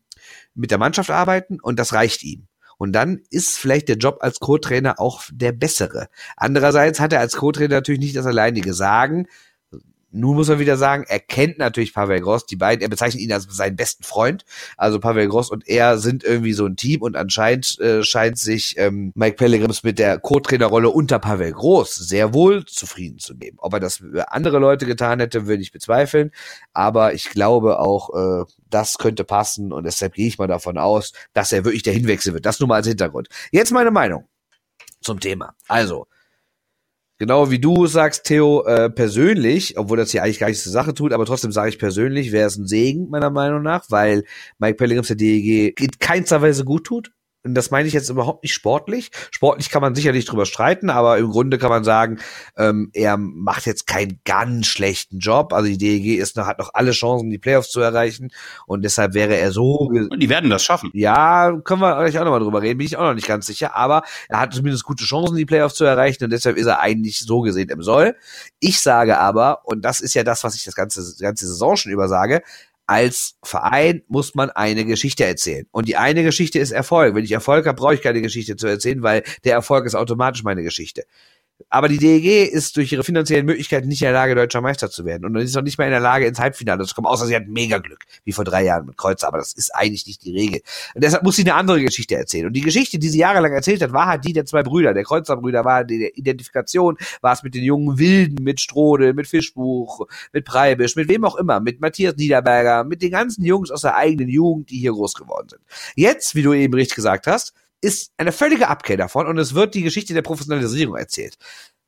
mit der Mannschaft arbeiten und das reicht ihm. Und dann ist vielleicht der Job als Co-Trainer auch der bessere. Andererseits hat er als Co-Trainer natürlich nicht das alleinige Sagen. Nun muss man wieder sagen, er kennt natürlich Pavel Gross, die beiden, er bezeichnet ihn als seinen besten Freund. Also Pavel Gross und er sind irgendwie so ein Team und anscheinend äh, scheint sich ähm, Mike Pellegrims mit der Co-Trainerrolle unter Pavel Gross sehr wohl zufrieden zu geben. Ob er das für andere Leute getan hätte, würde ich bezweifeln. Aber ich glaube auch, äh, das könnte passen und deshalb gehe ich mal davon aus, dass er wirklich der Hinwechsel wird. Das nur mal als Hintergrund. Jetzt meine Meinung zum Thema. Also, Genau wie du sagst, Theo, äh, persönlich, obwohl das hier eigentlich gar nichts zur Sache tut, aber trotzdem sage ich persönlich, wäre es ein Segen, meiner Meinung nach, weil Mike Pellegrims der DEG in keinster Weise gut tut. Und das meine ich jetzt überhaupt nicht sportlich. Sportlich kann man sicherlich drüber streiten, aber im Grunde kann man sagen, ähm, er macht jetzt keinen ganz schlechten Job. Also die DEG ist noch, hat noch alle Chancen, die Playoffs zu erreichen und deshalb wäre er so. Und die werden das schaffen. Ja, können wir gleich auch nochmal drüber reden, bin ich auch noch nicht ganz sicher, aber er hat zumindest gute Chancen, die Playoffs zu erreichen und deshalb ist er eigentlich so gesehen im Soll. Ich sage aber, und das ist ja das, was ich das ganze, ganze Saison schon über sage, als Verein muss man eine Geschichte erzählen. Und die eine Geschichte ist Erfolg. Wenn ich Erfolg habe, brauche ich keine Geschichte zu erzählen, weil der Erfolg ist automatisch meine Geschichte. Aber die DEG ist durch ihre finanziellen Möglichkeiten nicht in der Lage, deutscher Meister zu werden. Und ist auch nicht mehr in der Lage, ins Halbfinale zu kommen, außer sie hat mega Glück, wie vor drei Jahren mit Kreuzer. Aber das ist eigentlich nicht die Regel. Und deshalb muss sie eine andere Geschichte erzählen. Und die Geschichte, die sie jahrelang erzählt hat, war halt die der zwei Brüder. Der Kreuzerbrüder war die Identifikation, war es mit den jungen Wilden, mit Strode, mit Fischbuch, mit Preibisch, mit wem auch immer, mit Matthias Niederberger, mit den ganzen Jungs aus der eigenen Jugend, die hier groß geworden sind. Jetzt, wie du eben richtig gesagt hast, ist eine völlige Abkehr davon und es wird die Geschichte der Professionalisierung erzählt.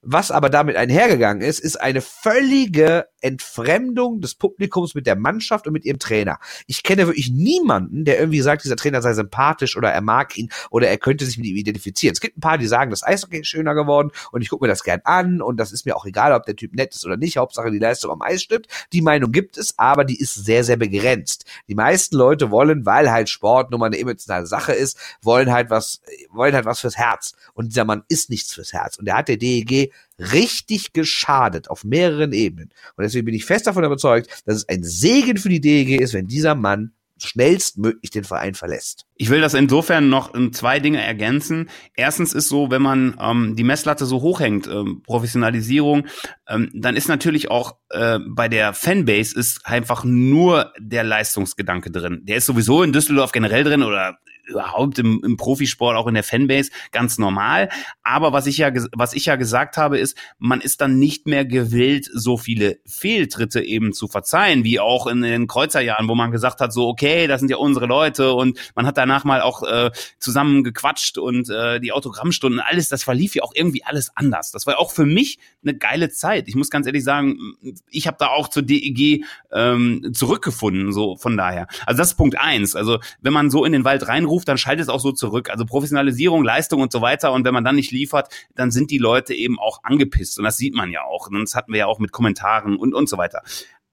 Was aber damit einhergegangen ist, ist eine völlige Entfremdung des Publikums mit der Mannschaft und mit ihrem Trainer. Ich kenne wirklich niemanden, der irgendwie sagt, dieser Trainer sei sympathisch oder er mag ihn oder er könnte sich mit ihm identifizieren. Es gibt ein paar, die sagen, das Eishockey ist schöner geworden und ich gucke mir das gern an und das ist mir auch egal, ob der Typ nett ist oder nicht. Hauptsache die Leistung am Eis stimmt. Die Meinung gibt es, aber die ist sehr, sehr begrenzt. Die meisten Leute wollen, weil halt Sport nun mal eine emotionale Sache ist, wollen halt was, wollen halt was fürs Herz. Und dieser Mann ist nichts fürs Herz. Und der hat der DEG richtig geschadet auf mehreren Ebenen. Und deswegen bin ich fest davon überzeugt, dass es ein Segen für die DEG ist, wenn dieser Mann schnellstmöglich den Verein verlässt. Ich will das insofern noch in zwei Dinge ergänzen. Erstens ist so, wenn man ähm, die Messlatte so hochhängt, ähm, Professionalisierung, ähm, dann ist natürlich auch äh, bei der Fanbase ist einfach nur der Leistungsgedanke drin. Der ist sowieso in Düsseldorf generell drin oder überhaupt im, im Profisport, auch in der Fanbase, ganz normal. Aber was ich ja, was ich ja gesagt habe, ist, man ist dann nicht mehr gewillt, so viele Fehltritte eben zu verzeihen, wie auch in den Kreuzerjahren, wo man gesagt hat, so, okay, das sind ja unsere Leute und man hat danach mal auch äh, zusammen gequatscht und äh, die Autogrammstunden, alles, das verlief ja auch irgendwie alles anders. Das war auch für mich eine geile Zeit. Ich muss ganz ehrlich sagen, ich habe da auch zur DEG ähm, zurückgefunden, so von daher. Also das ist Punkt eins. Also wenn man so in den Wald reinruft, ruft, dann schaltet es auch so zurück. Also Professionalisierung, Leistung und so weiter. Und wenn man dann nicht liefert, dann sind die Leute eben auch angepisst. Und das sieht man ja auch. Und das hatten wir ja auch mit Kommentaren und, und so weiter.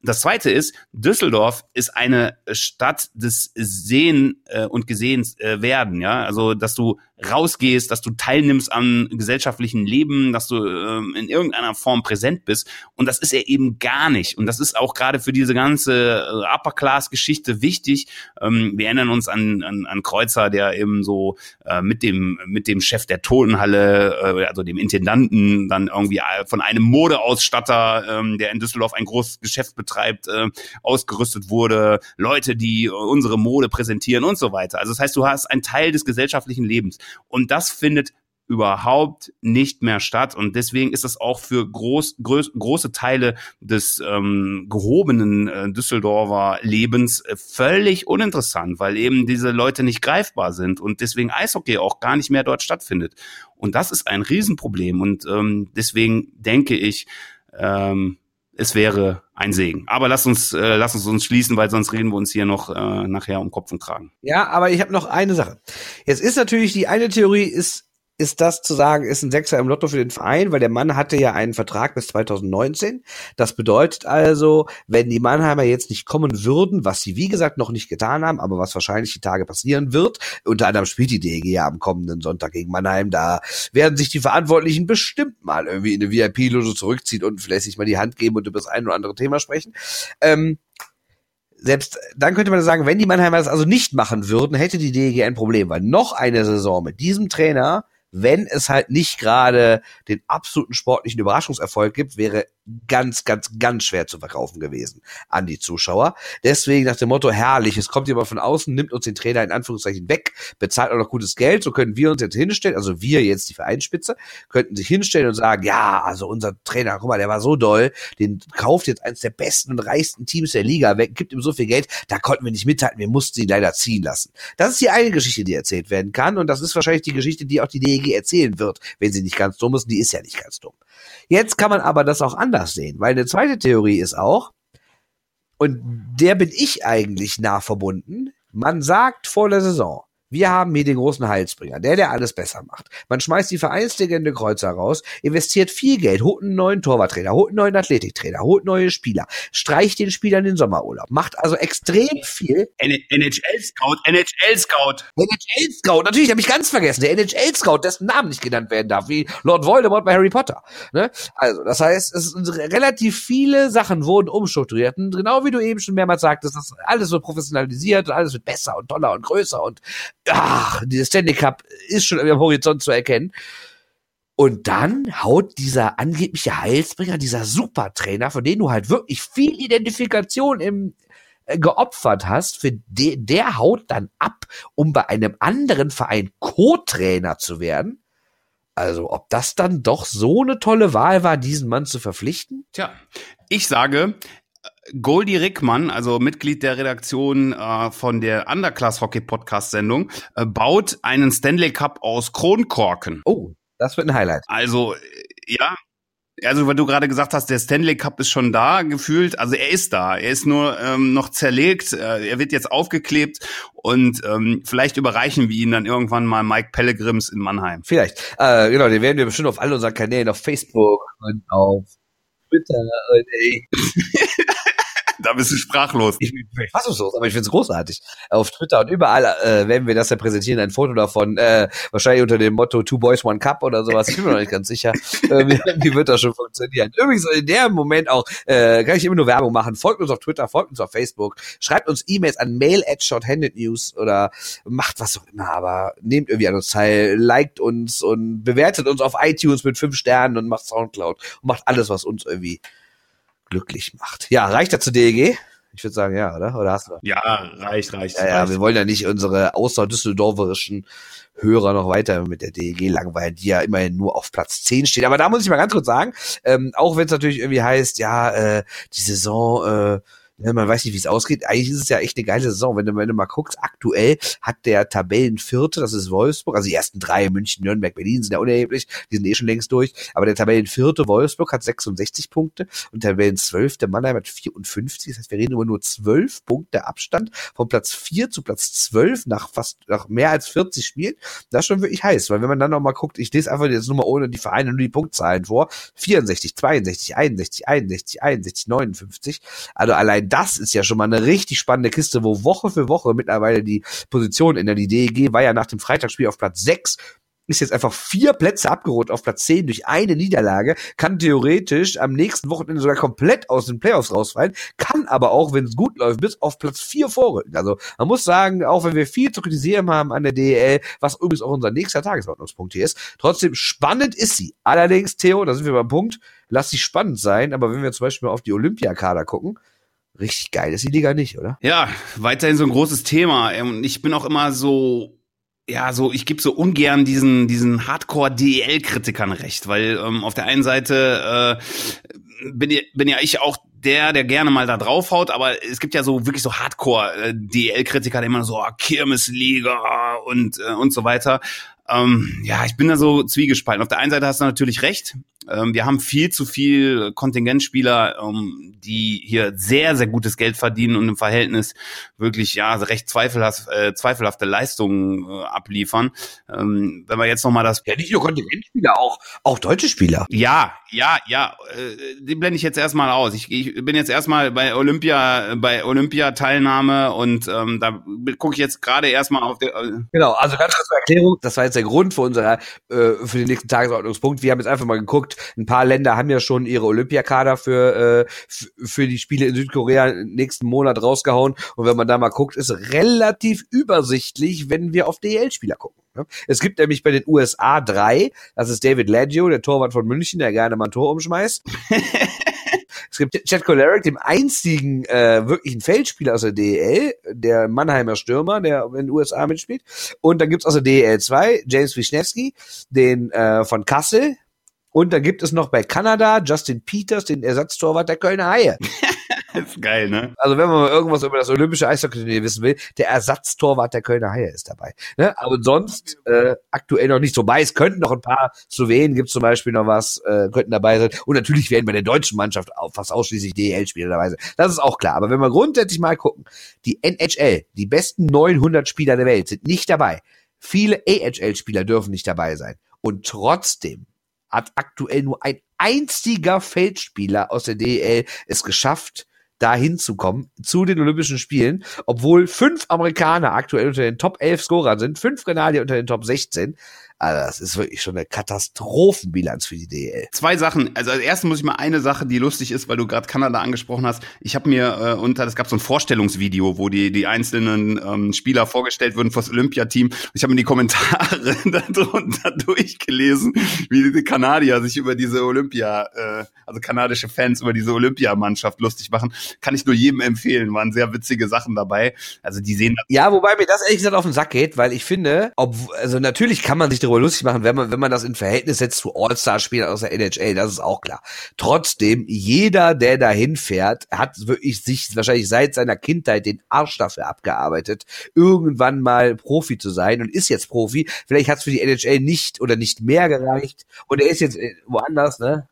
Das zweite ist, Düsseldorf ist eine Stadt des Sehen äh, und Gesehens äh, werden, ja. Also, dass du rausgehst, dass du teilnimmst am gesellschaftlichen Leben, dass du ähm, in irgendeiner Form präsent bist. Und das ist er eben gar nicht. Und das ist auch gerade für diese ganze äh, Upper-Class-Geschichte wichtig. Ähm, wir erinnern uns an, an, an Kreuzer, der eben so äh, mit dem mit dem Chef der Tonhalle, äh, also dem Intendanten, dann irgendwie äh, von einem Modeausstatter, ähm, der in Düsseldorf ein großes Geschäft betreibt, äh, ausgerüstet wurde. Leute, die unsere Mode präsentieren und so weiter. Also das heißt, du hast einen Teil des gesellschaftlichen Lebens. Und das findet überhaupt nicht mehr statt. Und deswegen ist das auch für groß, groß, große Teile des ähm, gehobenen äh, Düsseldorfer Lebens äh, völlig uninteressant, weil eben diese Leute nicht greifbar sind und deswegen Eishockey auch gar nicht mehr dort stattfindet. Und das ist ein Riesenproblem. Und ähm, deswegen denke ich, ähm, es wäre ein Segen. Aber lass uns, äh, lass uns uns schließen, weil sonst reden wir uns hier noch äh, nachher um Kopf und Kragen. Ja, aber ich habe noch eine Sache. Jetzt ist natürlich die eine Theorie ist ist das zu sagen, ist ein Sechser im Lotto für den Verein, weil der Mann hatte ja einen Vertrag bis 2019. Das bedeutet also, wenn die Mannheimer jetzt nicht kommen würden, was sie wie gesagt noch nicht getan haben, aber was wahrscheinlich die Tage passieren wird, unter anderem spielt die DEG ja am kommenden Sonntag gegen Mannheim, da werden sich die Verantwortlichen bestimmt mal irgendwie in eine VIP-Loge zurückziehen und vielleicht sich mal die Hand geben und über das ein oder andere Thema sprechen. Ähm, selbst dann könnte man sagen, wenn die Mannheimer das also nicht machen würden, hätte die DEG ein Problem, weil noch eine Saison mit diesem Trainer wenn es halt nicht gerade den absoluten sportlichen Überraschungserfolg gibt, wäre ganz, ganz, ganz schwer zu verkaufen gewesen an die Zuschauer. Deswegen nach dem Motto, herrlich, es kommt jemand von außen, nimmt uns den Trainer in Anführungszeichen weg, bezahlt auch noch gutes Geld, so können wir uns jetzt hinstellen, also wir jetzt die Vereinsspitze, könnten sich hinstellen und sagen, ja, also unser Trainer, guck mal, der war so doll, den kauft jetzt eins der besten und reichsten Teams der Liga weg, gibt ihm so viel Geld, da konnten wir nicht mithalten, wir mussten ihn leider ziehen lassen. Das ist die eine Geschichte, die erzählt werden kann und das ist wahrscheinlich die Geschichte, die auch die DEG erzählen wird, wenn sie nicht ganz dumm ist, die ist ja nicht ganz dumm. Jetzt kann man aber das auch anders sehen, weil eine zweite Theorie ist auch, und der bin ich eigentlich nah verbunden, man sagt vor der Saison, Wir haben hier den großen Heilsbringer, der, der alles besser macht. Man schmeißt die Vereinslegende Kreuzer raus, investiert viel Geld, holt einen neuen Torwarttrainer, holt einen neuen Athletiktrainer, holt neue Spieler, streicht den Spielern den Sommerurlaub, macht also extrem viel. NHL-Scout, NHL-Scout. NHL-Scout, natürlich, habe ich ganz vergessen. Der NHL-Scout, dessen Namen nicht genannt werden darf, wie Lord Voldemort bei Harry Potter. Ne? Also, das heißt, es sind relativ viele Sachen wurden umstrukturiert. Und genau wie du eben schon mehrmals sagtest, das alles so professionalisiert und alles wird besser und toller und größer und ach, dieses Stanley Cup ist schon am Horizont zu erkennen. Und dann haut dieser angebliche Heilsbringer, dieser Supertrainer, von dem du halt wirklich viel Identifikation im äh, geopfert hast, für de, der haut dann ab, um bei einem anderen Verein Co-Trainer zu werden. Also, ob das dann doch so eine tolle Wahl war, diesen Mann zu verpflichten? Tja, ich sage, Goldie Rickmann, also Mitglied der Redaktion äh, von der Underclass Hockey Podcast Sendung, äh, baut einen Stanley Cup aus Kronkorken. Oh, das wird ein Highlight. Also, äh, ja. Also, weil du gerade gesagt hast, der Stanley Cup ist schon da, gefühlt. Also, er ist da. Er ist nur ähm, noch zerlegt. Äh, er wird jetzt aufgeklebt und ähm, vielleicht überreichen wir ihn dann irgendwann mal Mike Pellegrims in Mannheim. Vielleicht. Äh, genau, den werden wir bestimmt auf all unseren Kanälen, auf Facebook und auf Twitter und ey. da bist du sprachlos. Ich bin fassungslos, aber ich finde es großartig. Auf Twitter und überall äh, werden wir das ja präsentieren, ein Foto davon, äh, wahrscheinlich unter dem Motto Two Boys, One Cup oder sowas. Ich bin mir noch nicht ganz sicher. Äh, wie, wie wird das schon funktionieren? Übrigens, in dem Moment auch, äh, kann ich immer nur Werbung machen. Folgt uns auf Twitter, folgt uns auf Facebook, schreibt uns E-Mails an mail at shorthanded news oder macht was auch immer, aber nehmt irgendwie an uns teil, liked uns und bewertet uns auf iTunes mit fünf Sternen und macht Soundcloud und macht alles, was uns irgendwie glücklich macht. Ja, reicht das zu DEG? Ich würde sagen, ja, oder? Oder hast du? Ja, reicht, reicht. Ja, ja, reicht. wir wollen ja nicht unsere außerdüsseldorferischen Hörer noch weiter mit der DEG langweilen, die ja immerhin nur auf Platz 10 steht. Aber da muss ich mal ganz kurz sagen, ähm, auch wenn es natürlich irgendwie heißt, ja, äh, die Saison äh, ja, man weiß nicht, wie es ausgeht. Eigentlich ist es ja echt eine geile Saison. Wenn du, wenn du mal guckst, aktuell hat der Tabellenvierte, das ist Wolfsburg, also die ersten drei, München, Nürnberg, Berlin sind ja unerheblich, die sind eh schon längst durch, aber der Tabellenvierte Wolfsburg hat 66 Punkte und der Tabellenzwölfte Mannheim hat 54, das heißt, wir reden über nur 12 Punkte Abstand von Platz 4 zu Platz 12 nach fast, nach mehr als 40 Spielen. Das ist schon wirklich heiß, weil wenn man dann noch mal guckt, ich lese einfach jetzt nur mal ohne die Vereine nur die Punktzahlen vor, 64, 62, 61, 61, 61, 59, also allein das ist ja schon mal eine richtig spannende Kiste, wo Woche für Woche mittlerweile die Position in der DEG war ja nach dem Freitagsspiel auf Platz 6 ist jetzt einfach vier Plätze abgerutscht auf Platz 10 durch eine Niederlage, kann theoretisch am nächsten Wochenende sogar komplett aus den Playoffs rausfallen, kann aber auch, wenn es gut läuft, bis auf Platz 4 vorrücken. Also man muss sagen, auch wenn wir viel zu kritisieren haben an der DEL, was übrigens auch unser nächster Tagesordnungspunkt hier ist, trotzdem spannend ist sie. Allerdings, Theo, da sind wir beim Punkt, lass sie spannend sein, aber wenn wir zum Beispiel mal auf die Olympiakader gucken, richtig geil ist die Liga nicht, oder? Ja, weiterhin so ein großes Thema. Und ich bin auch immer so ja, so ich gebe so ungern diesen diesen Hardcore DEL Kritikern recht, weil ähm, auf der einen Seite äh, bin, bin ja ich auch der, der gerne mal da draufhaut, aber es gibt ja so wirklich so Hardcore äh, Kritiker, die immer so ah, Kirmesliga und äh, und so weiter. Ähm, ja, ich bin da so zwiegespalten. Auf der einen Seite hast du natürlich recht. Ähm, wir haben viel zu viel Kontingentspieler, ähm, die hier sehr, sehr gutes Geld verdienen und im Verhältnis wirklich ja recht zweifelhaft, äh, zweifelhafte Leistungen äh, abliefern. Ähm, wenn wir jetzt noch mal das ja nicht nur Kontingentspieler, auch auch deutsche Spieler. Ja, ja, ja, äh, die blende ich jetzt erstmal aus. Ich, ich bin jetzt erstmal bei Olympia, bei Olympia-Teilnahme und ähm, da gucke ich jetzt gerade erstmal auf der. Äh genau, also ganz kurz zur Erklärung, das war jetzt der Grund für unserer, äh, für den nächsten Tagesordnungspunkt. Wir haben jetzt einfach mal geguckt, ein paar Länder haben ja schon ihre Olympiakader für, äh, für die Spiele in Südkorea nächsten Monat rausgehauen. Und wenn man da mal guckt, ist relativ übersichtlich, wenn wir auf DL-Spieler gucken. Ne? Es gibt nämlich bei den USA drei, das ist David Laggio, der Torwart von München, der gerne mal ein Tor umschmeißt. Es gibt Chad Koleric, dem einzigen äh, wirklichen Feldspieler aus der DEL, der Mannheimer Stürmer, der in den USA mitspielt. Und dann gibt's aus der DEL 2 James Wischnewski, den äh, von Kassel. Und dann gibt es noch bei Kanada Justin Peters, den Ersatztorwart der Kölner Haie. Ist geil, ne? Also wenn man mal irgendwas über das olympische Eishockey wissen will, der Ersatztorwart der Kölner Haie ist dabei. Ne? Aber sonst äh, aktuell noch nicht so bei. Es könnten noch ein paar Slowenen gibt zum Beispiel noch was, äh, könnten dabei sein. Und natürlich werden bei der deutschen Mannschaft auch fast ausschließlich DEL-Spieler dabei sein. Das ist auch klar. Aber wenn wir grundsätzlich mal gucken, die NHL, die besten 900 Spieler der Welt sind nicht dabei. Viele AHL-Spieler dürfen nicht dabei sein. Und trotzdem hat aktuell nur ein einziger Feldspieler aus der DEL es geschafft, da hinzukommen zu den Olympischen Spielen, obwohl fünf Amerikaner aktuell unter den Top 11 Scorern sind, fünf Kanadier unter den Top 16. Also das ist wirklich schon eine Katastrophenbilanz für die DL. Zwei Sachen. Also als erstes muss ich mal eine Sache, die lustig ist, weil du gerade Kanada angesprochen hast. Ich habe mir äh, unter, es gab so ein Vorstellungsvideo, wo die die einzelnen ähm, Spieler vorgestellt wurden fürs Olympiateam. Ich habe mir die Kommentare darunter durchgelesen, wie die Kanadier sich über diese Olympia, äh, also kanadische Fans über diese Olympiamannschaft lustig machen. Kann ich nur jedem empfehlen. Waren sehr witzige Sachen dabei. Also die sehen. Ja, wobei mir das ehrlich gesagt auf den Sack geht, weil ich finde, ob, also natürlich kann man sich darüber lustig machen, wenn man, wenn man das in Verhältnis setzt zu All-Star-Spielern aus der NHL, das ist auch klar. Trotzdem, jeder, der dahin fährt, hat wirklich sich wahrscheinlich seit seiner Kindheit den Arsch dafür abgearbeitet, irgendwann mal Profi zu sein und ist jetzt Profi. Vielleicht hat es für die NHL nicht oder nicht mehr gereicht und er ist jetzt äh, woanders, ne?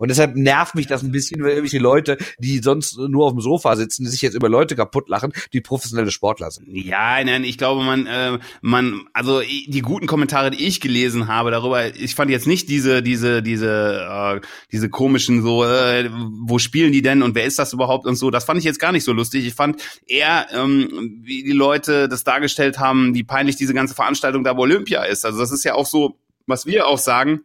Und deshalb nervt mich das ein bisschen, weil irgendwelche Leute, die sonst nur auf dem Sofa sitzen, sich jetzt über Leute kaputt lachen, die professionelle Sportler sind. Ja, nein, ich glaube, man, äh, man, also die guten Kommentare, die ich gelesen habe darüber, ich fand jetzt nicht diese, diese, diese, äh, diese komischen so, äh, wo spielen die denn und wer ist das überhaupt und so. Das fand ich jetzt gar nicht so lustig. Ich fand eher, ähm, wie die Leute das dargestellt haben, wie peinlich diese ganze Veranstaltung da bei Olympia ist. Also das ist ja auch so, was wir auch sagen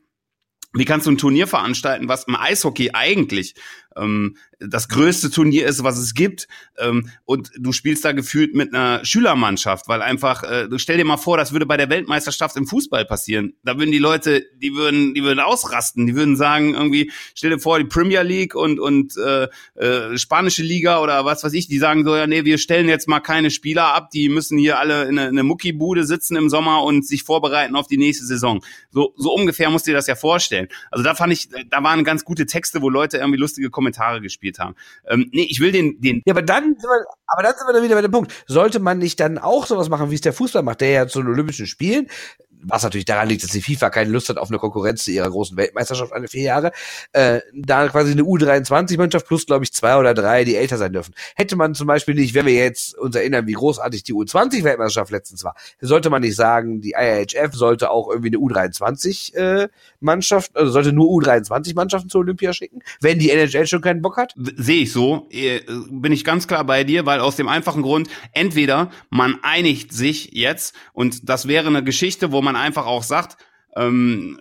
wie kannst du ein Turnier veranstalten, was im Eishockey eigentlich ähm, das größte Turnier ist, was es gibt. Ähm, und du spielst da gefühlt mit einer Schülermannschaft, weil einfach, äh, stell dir mal vor, das würde bei der Weltmeisterschaft im Fußball passieren. Da würden die Leute, die würden, die würden ausrasten, die würden sagen, irgendwie, stell dir vor, die Premier League und, und äh, äh, spanische Liga oder was weiß ich, die sagen so, ja, nee, wir stellen jetzt mal keine Spieler ab, die müssen hier alle in eine, in eine Muckibude sitzen im Sommer und sich vorbereiten auf die nächste Saison. So, so ungefähr musst du dir das ja vorstellen. Also da fand ich, da waren ganz gute Texte, wo Leute irgendwie lustige Kommentare gespielt haben. Ähm, nee, ich will den, den. Ja, aber dann, sind wir, aber dann sind wir wieder bei dem Punkt. Sollte man nicht dann auch sowas machen, wie es der Fußball macht, der ja zu den Olympischen Spielen was natürlich daran liegt, dass die FIFA keine Lust hat auf eine Konkurrenz zu ihrer großen Weltmeisterschaft alle vier Jahre, äh, da quasi eine U23-Mannschaft plus, glaube ich, zwei oder drei, die älter sein dürfen. Hätte man zum Beispiel nicht, wenn wir jetzt uns erinnern, wie großartig die U20-Weltmeisterschaft letztens war, sollte man nicht sagen, die IHF sollte auch irgendwie eine U23-Mannschaft, äh, also sollte nur U23-Mannschaften zur Olympia schicken, wenn die NHL schon keinen Bock hat? Sehe ich so, äh, bin ich ganz klar bei dir, weil aus dem einfachen Grund, entweder man einigt sich jetzt und das wäre eine Geschichte, wo man einfach auch sagt, ähm,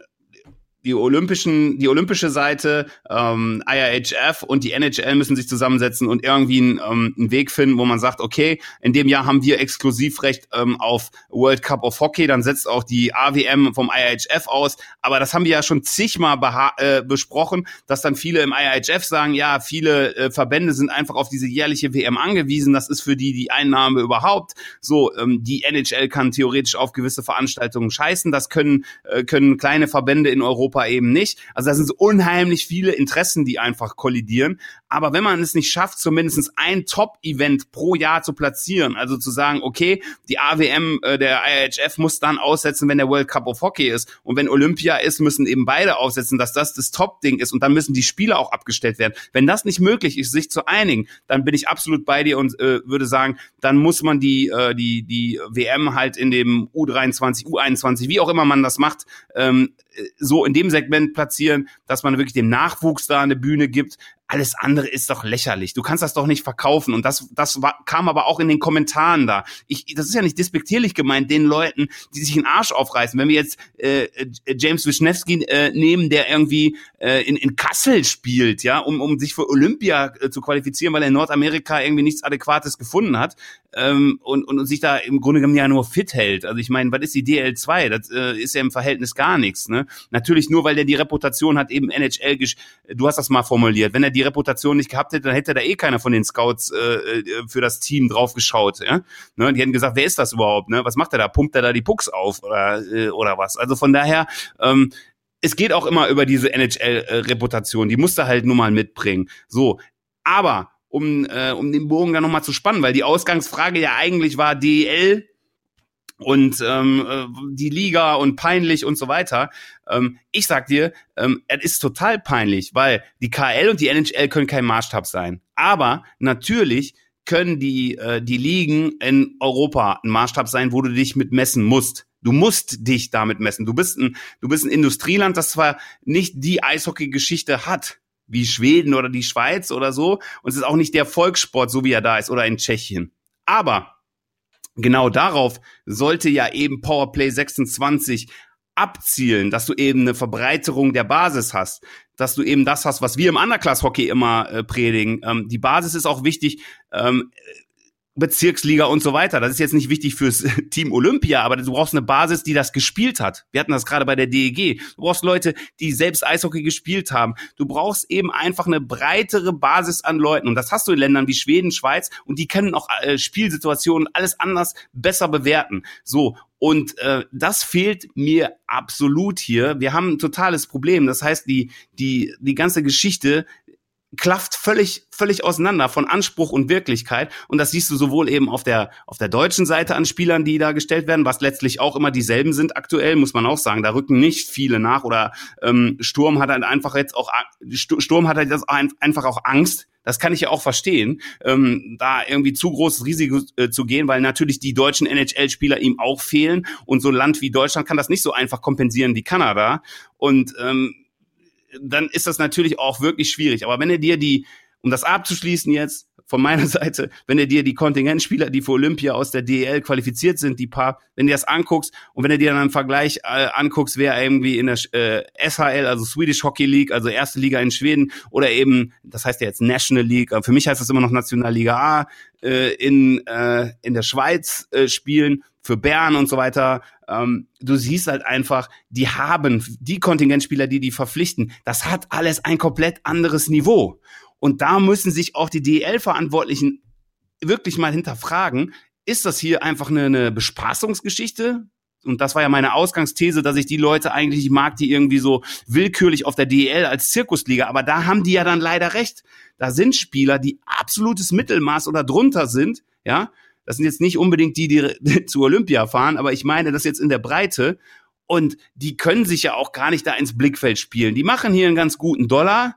die olympischen, die olympische Seite, ähm, IRHF und die NHL müssen sich zusammensetzen und irgendwie einen, ähm, einen Weg finden, wo man sagt, okay, in dem Jahr haben wir Exklusivrecht ähm, auf World Cup of Hockey, dann setzt auch die AWM vom IRHF aus. Aber das haben wir ja schon zigmal äh, besprochen, dass dann viele im IRHF sagen, ja, viele äh, Verbände sind einfach auf diese jährliche WM angewiesen. Das ist für die die Einnahme überhaupt. So, ähm, die NHL kann theoretisch auf gewisse Veranstaltungen scheißen. Das können äh, können kleine Verbände in Europa Europa eben nicht. Also da sind so unheimlich viele Interessen, die einfach kollidieren. Aber wenn man es nicht schafft, zumindest ein Top-Event pro Jahr zu platzieren, also zu sagen, okay, die AWM, äh, der IHF muss dann aussetzen, wenn der World Cup of Hockey ist. Und wenn Olympia ist, müssen eben beide aussetzen, dass das das Top-Ding ist. Und dann müssen die Spiele auch abgestellt werden. Wenn das nicht möglich ist, sich zu einigen, dann bin ich absolut bei dir und äh, würde sagen, dann muss man die, äh, die, die WM halt in dem U23, U21, wie auch immer man das macht, ähm, so in dem Segment platzieren, dass man wirklich dem Nachwuchs da eine Bühne gibt, alles andere ist doch lächerlich. Du kannst das doch nicht verkaufen. Und das, das war, kam aber auch in den Kommentaren da. Ich, das ist ja nicht despektierlich gemeint, den Leuten, die sich den Arsch aufreißen. Wenn wir jetzt äh, James Wisniewski äh, nehmen, der irgendwie äh, in, in Kassel spielt, ja, um, um sich für Olympia äh, zu qualifizieren, weil er in Nordamerika irgendwie nichts Adäquates gefunden hat ähm, und, und, und sich da im Grunde genommen ja nur fit hält. Also ich meine, was ist die DL2? Das äh, ist ja im Verhältnis gar nichts. Ne? Natürlich nur, weil der die Reputation hat, eben NHL, du hast das mal formuliert, wenn er die Reputation nicht gehabt hätte, dann hätte da eh keiner von den Scouts äh, äh für das Team drauf geschaut. Ja? Ne? Die hätten gesagt, wer ist das überhaupt? Ne? Was macht er da? Pumpt er da die Pucks auf oder, äh, oder was? Also von daher, ähm, es geht auch immer über diese NHL-Reputation, die musst du halt nur mal mitbringen. So, aber um, äh, um den Bogen dann nochmal zu spannen, weil die Ausgangsfrage ja eigentlich war DEL und ähm, äh, die Liga und peinlich und so weiter. Ähm, ich sag dir, ähm, es ist total peinlich, weil die KL und die NHL können kein Maßstab sein. Aber natürlich können die, äh, die Ligen in Europa ein Maßstab sein, wo du dich mit messen musst. Du musst dich damit messen. Du bist ein, du bist ein Industrieland, das zwar nicht die Eishockey-Geschichte hat, wie Schweden oder die Schweiz oder so, und es ist auch nicht der Volkssport, so wie er da ist, oder in Tschechien. Aber genau darauf sollte ja eben Powerplay 26 abzielen, dass du eben eine Verbreiterung der Basis hast, dass du eben das hast, was wir im Underclass-Hockey immer äh, predigen. Ähm, die Basis ist auch wichtig. Ähm, Bezirksliga und so weiter. Das ist jetzt nicht wichtig fürs Team Olympia, aber du brauchst eine Basis, die das gespielt hat. Wir hatten das gerade bei der DEG. Du brauchst Leute, die selbst Eishockey gespielt haben. Du brauchst eben einfach eine breitere Basis an Leuten. Und das hast du in Ländern wie Schweden, Schweiz und die können auch äh, Spielsituationen alles anders besser bewerten. So. Und äh, das fehlt mir absolut hier. Wir haben ein totales Problem. Das heißt, die, die, die ganze Geschichte klafft völlig, völlig auseinander von Anspruch und Wirklichkeit. Und das siehst du sowohl eben auf der, auf der deutschen Seite an Spielern, die da gestellt werden, was letztlich auch immer dieselben sind aktuell, muss man auch sagen. Da rücken nicht viele nach oder ähm, Sturm hat halt einfach jetzt auch, Sturm hat halt jetzt einfach auch Angst, das kann ich ja auch verstehen, ähm, da irgendwie zu großes Risiko äh, zu gehen, weil natürlich die deutschen NHL-Spieler ihm auch fehlen und so ein Land wie Deutschland kann das nicht so einfach kompensieren wie Kanada. Und ähm, dann ist das natürlich auch wirklich schwierig. Aber wenn er dir die, um das abzuschließen jetzt, von meiner Seite, wenn du dir die Kontingentspieler, die für Olympia aus der DEL qualifiziert sind, die paar, wenn du das anguckst und wenn du dir dann einen Vergleich äh, anguckst, wer irgendwie in der äh, SHL, also Swedish Hockey League, also erste Liga in Schweden oder eben, das heißt ja jetzt National League, für mich heißt das immer noch Nationalliga A, äh, in, äh, in der Schweiz äh, spielen, für Bern und so weiter. Ähm, du siehst halt einfach, die haben die Kontingentspieler, die die verpflichten, das hat alles ein komplett anderes Niveau. Und da müssen sich auch die DL-Verantwortlichen wirklich mal hinterfragen, ist das hier einfach eine, eine Bespaßungsgeschichte? Und das war ja meine Ausgangsthese, dass ich die Leute eigentlich mag, die irgendwie so willkürlich auf der DL als Zirkusliga, aber da haben die ja dann leider recht. Da sind Spieler, die absolutes Mittelmaß oder drunter sind, ja, das sind jetzt nicht unbedingt die, die zu Olympia fahren, aber ich meine das jetzt in der Breite. Und die können sich ja auch gar nicht da ins Blickfeld spielen. Die machen hier einen ganz guten Dollar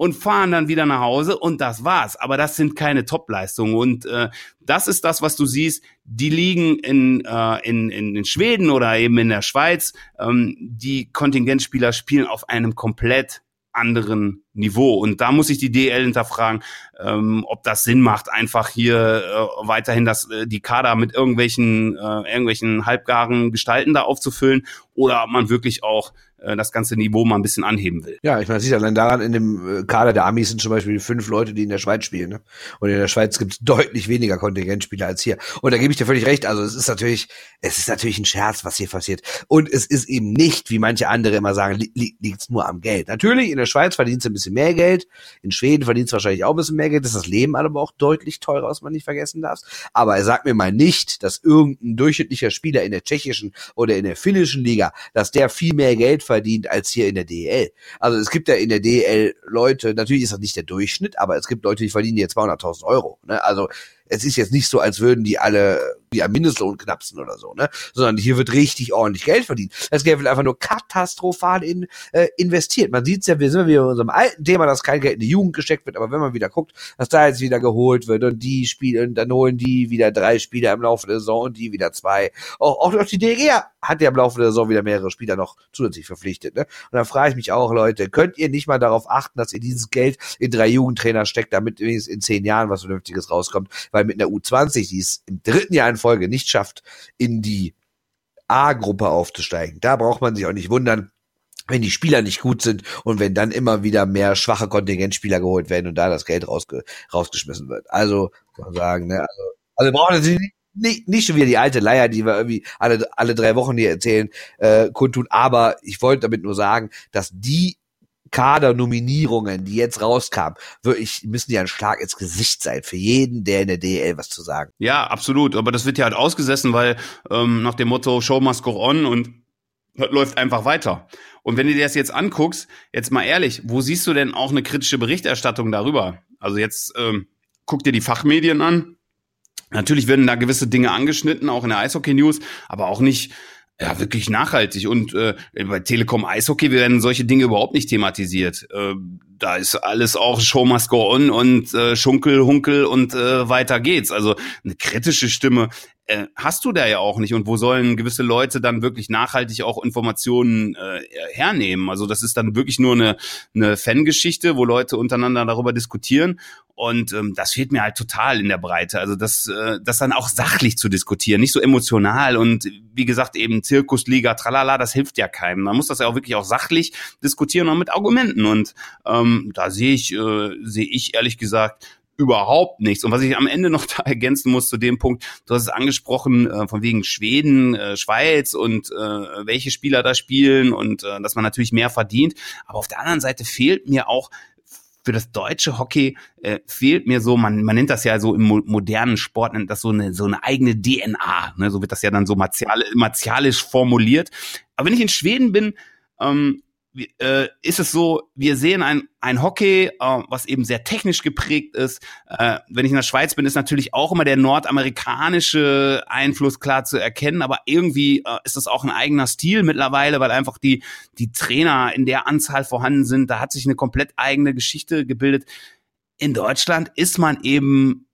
und fahren dann wieder nach Hause und das war's. Aber das sind keine Topleistungen. Und äh, das ist das, was du siehst. Die liegen in, äh, in, in, in Schweden oder eben in der Schweiz. Ähm, die Kontingentspieler spielen auf einem komplett anderen Niveau. Und da muss ich die DL hinterfragen, ähm, ob das Sinn macht, einfach hier äh, weiterhin das, äh, die Kader mit irgendwelchen, äh, irgendwelchen halbgaren Gestalten da aufzufüllen oder ob man wirklich auch äh, das ganze Niveau mal ein bisschen anheben will. Ja, ich meine, das sieht allein daran, in dem äh, Kader der Amis sind zum Beispiel fünf Leute, die in der Schweiz spielen. Ne? Und in der Schweiz gibt es deutlich weniger Kontingentspieler als hier. Und da gebe ich dir völlig recht. Also es ist natürlich, es ist natürlich ein Scherz, was hier passiert. Und es ist eben nicht, wie manche andere immer sagen, li li liegt nur am Geld. Natürlich, in der Schweiz verdienst du ein bisschen mehr Geld. In Schweden verdienst du wahrscheinlich auch ein bisschen mehr Geld. Das ist das Leben aber auch deutlich teurer, was man nicht vergessen darf. Aber er sagt mir mal nicht, dass irgendein durchschnittlicher Spieler in der tschechischen oder in der finnischen Liga, dass der viel mehr Geld verdient als hier in der DEL. Also es gibt ja in der DEL Leute, natürlich ist das nicht der Durchschnitt, aber es gibt Leute, die verdienen hier 200.000 Euro. Ne? Also es ist jetzt nicht so, als würden die alle wie am Mindestlohn knapsen oder so, ne? Sondern hier wird richtig ordentlich Geld verdient. Das Geld wird einfach nur katastrophal in, äh, investiert. Man sieht's ja, wir sind wieder in unserem alten Thema, dass kein Geld in die Jugend gesteckt wird, aber wenn man wieder guckt, dass da jetzt wieder geholt wird und die spielen, dann holen die wieder drei Spieler im Laufe der Saison und die wieder zwei. Auch, auch die DG hat ja im Laufe der Saison wieder mehrere Spieler noch zusätzlich verpflichtet, ne? Und dann frage ich mich auch, Leute, könnt ihr nicht mal darauf achten, dass ihr dieses Geld in drei Jugendtrainer steckt, damit wenigstens in zehn Jahren was Vernünftiges rauskommt? Weil mit einer U20, die es im dritten Jahr in Folge nicht schafft, in die A-Gruppe aufzusteigen. Da braucht man sich auch nicht wundern, wenn die Spieler nicht gut sind und wenn dann immer wieder mehr schwache Kontingentspieler geholt werden und da das Geld rausge rausgeschmissen wird. Also, man sagen, ne, also, also brauchen sie nicht, nicht, nicht schon wieder die alte Leier, die wir irgendwie alle, alle drei Wochen hier erzählen, äh, kundtun. Aber ich wollte damit nur sagen, dass die Kadernominierungen, die jetzt rauskamen, wirklich müssen ja ein Schlag ins Gesicht sein für jeden, der in der DL was zu sagen. Ja, absolut. Aber das wird ja halt ausgesessen, weil ähm, nach dem Motto Show must go on und läuft einfach weiter. Und wenn du dir das jetzt anguckst, jetzt mal ehrlich, wo siehst du denn auch eine kritische Berichterstattung darüber? Also jetzt ähm, guck dir die Fachmedien an. Natürlich werden da gewisse Dinge angeschnitten, auch in der Eishockey News, aber auch nicht ja, wirklich nachhaltig. Und äh, bei Telekom Eishockey werden solche Dinge überhaupt nicht thematisiert. Äh, da ist alles auch Show must go on und äh, Schunkel, Hunkel und äh, weiter geht's. Also eine kritische Stimme äh, hast du da ja auch nicht. Und wo sollen gewisse Leute dann wirklich nachhaltig auch Informationen äh, hernehmen? Also das ist dann wirklich nur eine, eine Fangeschichte, wo Leute untereinander darüber diskutieren. Und ähm, das fehlt mir halt total in der Breite. Also das, äh, das dann auch sachlich zu diskutieren, nicht so emotional und wie gesagt eben Zirkusliga, tralala, das hilft ja keinem. Man muss das ja auch wirklich auch sachlich diskutieren und mit Argumenten. Und ähm, da sehe ich, äh, sehe ich ehrlich gesagt überhaupt nichts. Und was ich am Ende noch da ergänzen muss zu dem Punkt, du hast es angesprochen, äh, von wegen Schweden, äh, Schweiz und äh, welche Spieler da spielen und äh, dass man natürlich mehr verdient. Aber auf der anderen Seite fehlt mir auch für das deutsche Hockey äh, fehlt mir so, man, man nennt das ja so im mo modernen Sport, nennt das so eine, so eine eigene DNA. Ne? So wird das ja dann so martial, martialisch formuliert. Aber wenn ich in Schweden bin, ähm, äh, ist es so, wir sehen ein, ein Hockey, äh, was eben sehr technisch geprägt ist. Äh, wenn ich in der Schweiz bin, ist natürlich auch immer der nordamerikanische Einfluss klar zu erkennen, aber irgendwie äh, ist das auch ein eigener Stil mittlerweile, weil einfach die, die Trainer in der Anzahl vorhanden sind. Da hat sich eine komplett eigene Geschichte gebildet. In Deutschland ist man eben,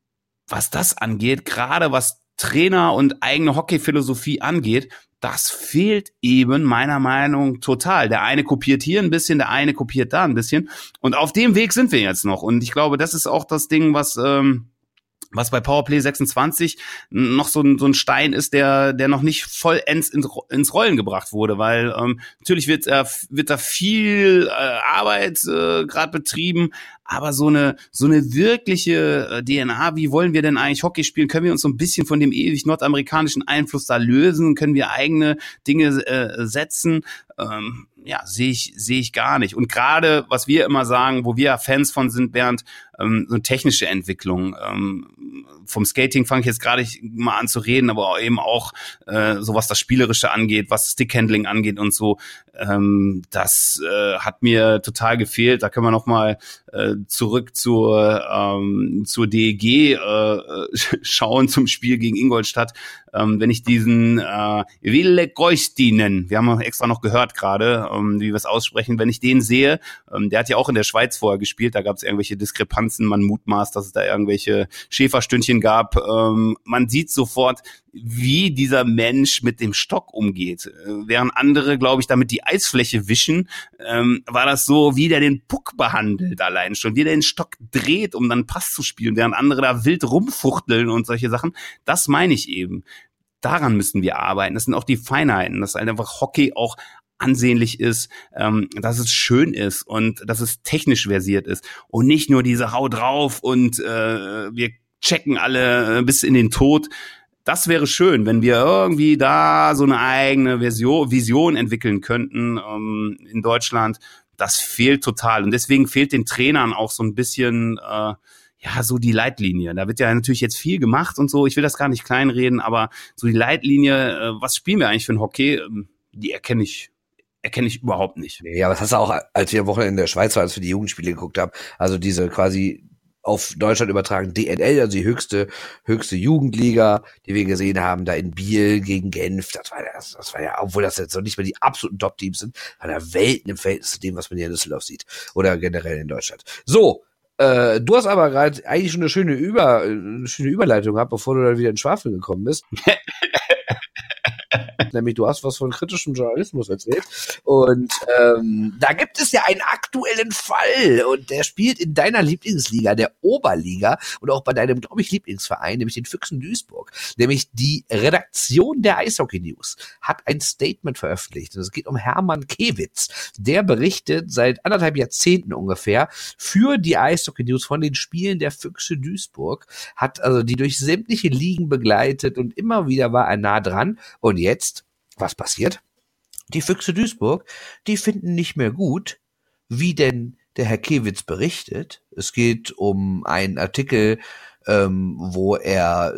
was das angeht, gerade was Trainer und eigene Hockeyphilosophie angeht, das fehlt eben meiner Meinung total. Der eine kopiert hier ein bisschen, der eine kopiert da ein bisschen. Und auf dem Weg sind wir jetzt noch. Und ich glaube, das ist auch das Ding, was ähm, was bei Powerplay 26 noch so ein, so ein Stein ist, der, der noch nicht vollends ins, ins Rollen gebracht wurde, weil ähm, natürlich wird, äh, wird da viel äh, Arbeit äh, gerade betrieben, aber so eine so eine wirkliche äh, DNA, wie wollen wir denn eigentlich Hockey spielen? Können wir uns so ein bisschen von dem ewig nordamerikanischen Einfluss da lösen? Können wir eigene Dinge äh, setzen? Ähm, ja, sehe ich sehe ich gar nicht. Und gerade was wir immer sagen, wo wir Fans von sind, Bernd, ähm, so eine technische Entwicklung. Ähm, vom Skating fange ich jetzt gerade mal an zu reden, aber eben auch äh, so was das Spielerische angeht, was Stickhandling angeht und so. Ähm, das äh, hat mir total gefehlt. Da können wir noch mal äh, zurück zur ähm, zur DEG äh, schauen zum Spiel gegen Ingolstadt. Ähm, wenn ich diesen äh, Wille Goistinen, wir haben extra noch gehört gerade, ähm, wie wir es aussprechen, wenn ich den sehe, ähm, der hat ja auch in der Schweiz vorher gespielt, da gab es irgendwelche Diskrepanzen, man mutmaßt, dass es da irgendwelche Schäferstündchen gab. Ähm, man sieht sofort, wie dieser Mensch mit dem Stock umgeht. Äh, während andere, glaube ich, damit die Eisfläche wischen, ähm, war das so, wie der den Puck behandelt allein schon, wie der den Stock dreht, um dann Pass zu spielen, während andere da wild rumfuchteln und solche Sachen. Das meine ich eben. Daran müssen wir arbeiten. Das sind auch die Feinheiten, dass halt einfach Hockey auch ansehnlich ist, ähm, dass es schön ist und dass es technisch versiert ist und nicht nur diese Hau drauf und äh, wir checken alle äh, bis in den Tod. Das wäre schön, wenn wir irgendwie da so eine eigene Version, Vision entwickeln könnten ähm, in Deutschland. Das fehlt total und deswegen fehlt den Trainern auch so ein bisschen äh, ja, so die Leitlinie. Da wird ja natürlich jetzt viel gemacht und so. Ich will das gar nicht kleinreden, aber so die Leitlinie, äh, was spielen wir eigentlich für ein Hockey, ähm, die erkenne ich erkenne ich überhaupt nicht. Ja, was hast du auch, als wir am Wochenende in der Schweiz waren, als wir die Jugendspiele geguckt haben, also diese quasi auf Deutschland übertragen DNL, also die höchste höchste Jugendliga, die wir gesehen haben, da in Biel gegen Genf. Das war das, das war ja, obwohl das jetzt noch nicht mehr die absoluten Top-Teams sind, war da Welten im Verhältnis zu dem, was man hier in Düsseldorf sieht oder generell in Deutschland. So, äh, du hast aber gerade eigentlich schon eine schöne Über, eine schöne Überleitung gehabt, bevor du dann wieder in Schwafel gekommen bist. nämlich du hast was von kritischem Journalismus erzählt. Und ähm, da gibt es ja einen aktuellen Fall und der spielt in deiner Lieblingsliga, der Oberliga und auch bei deinem, glaube ich, Lieblingsverein, nämlich den Füchsen Duisburg. Nämlich die Redaktion der Eishockey News hat ein Statement veröffentlicht. Und es geht um Hermann Kewitz. Der berichtet seit anderthalb Jahrzehnten ungefähr für die Eishockey News von den Spielen der Füchse Duisburg, hat also die durch sämtliche Ligen begleitet und immer wieder war er nah dran. Und jetzt was passiert? Die Füchse Duisburg, die finden nicht mehr gut, wie denn der Herr Kewitz berichtet. Es geht um einen Artikel, ähm, wo er,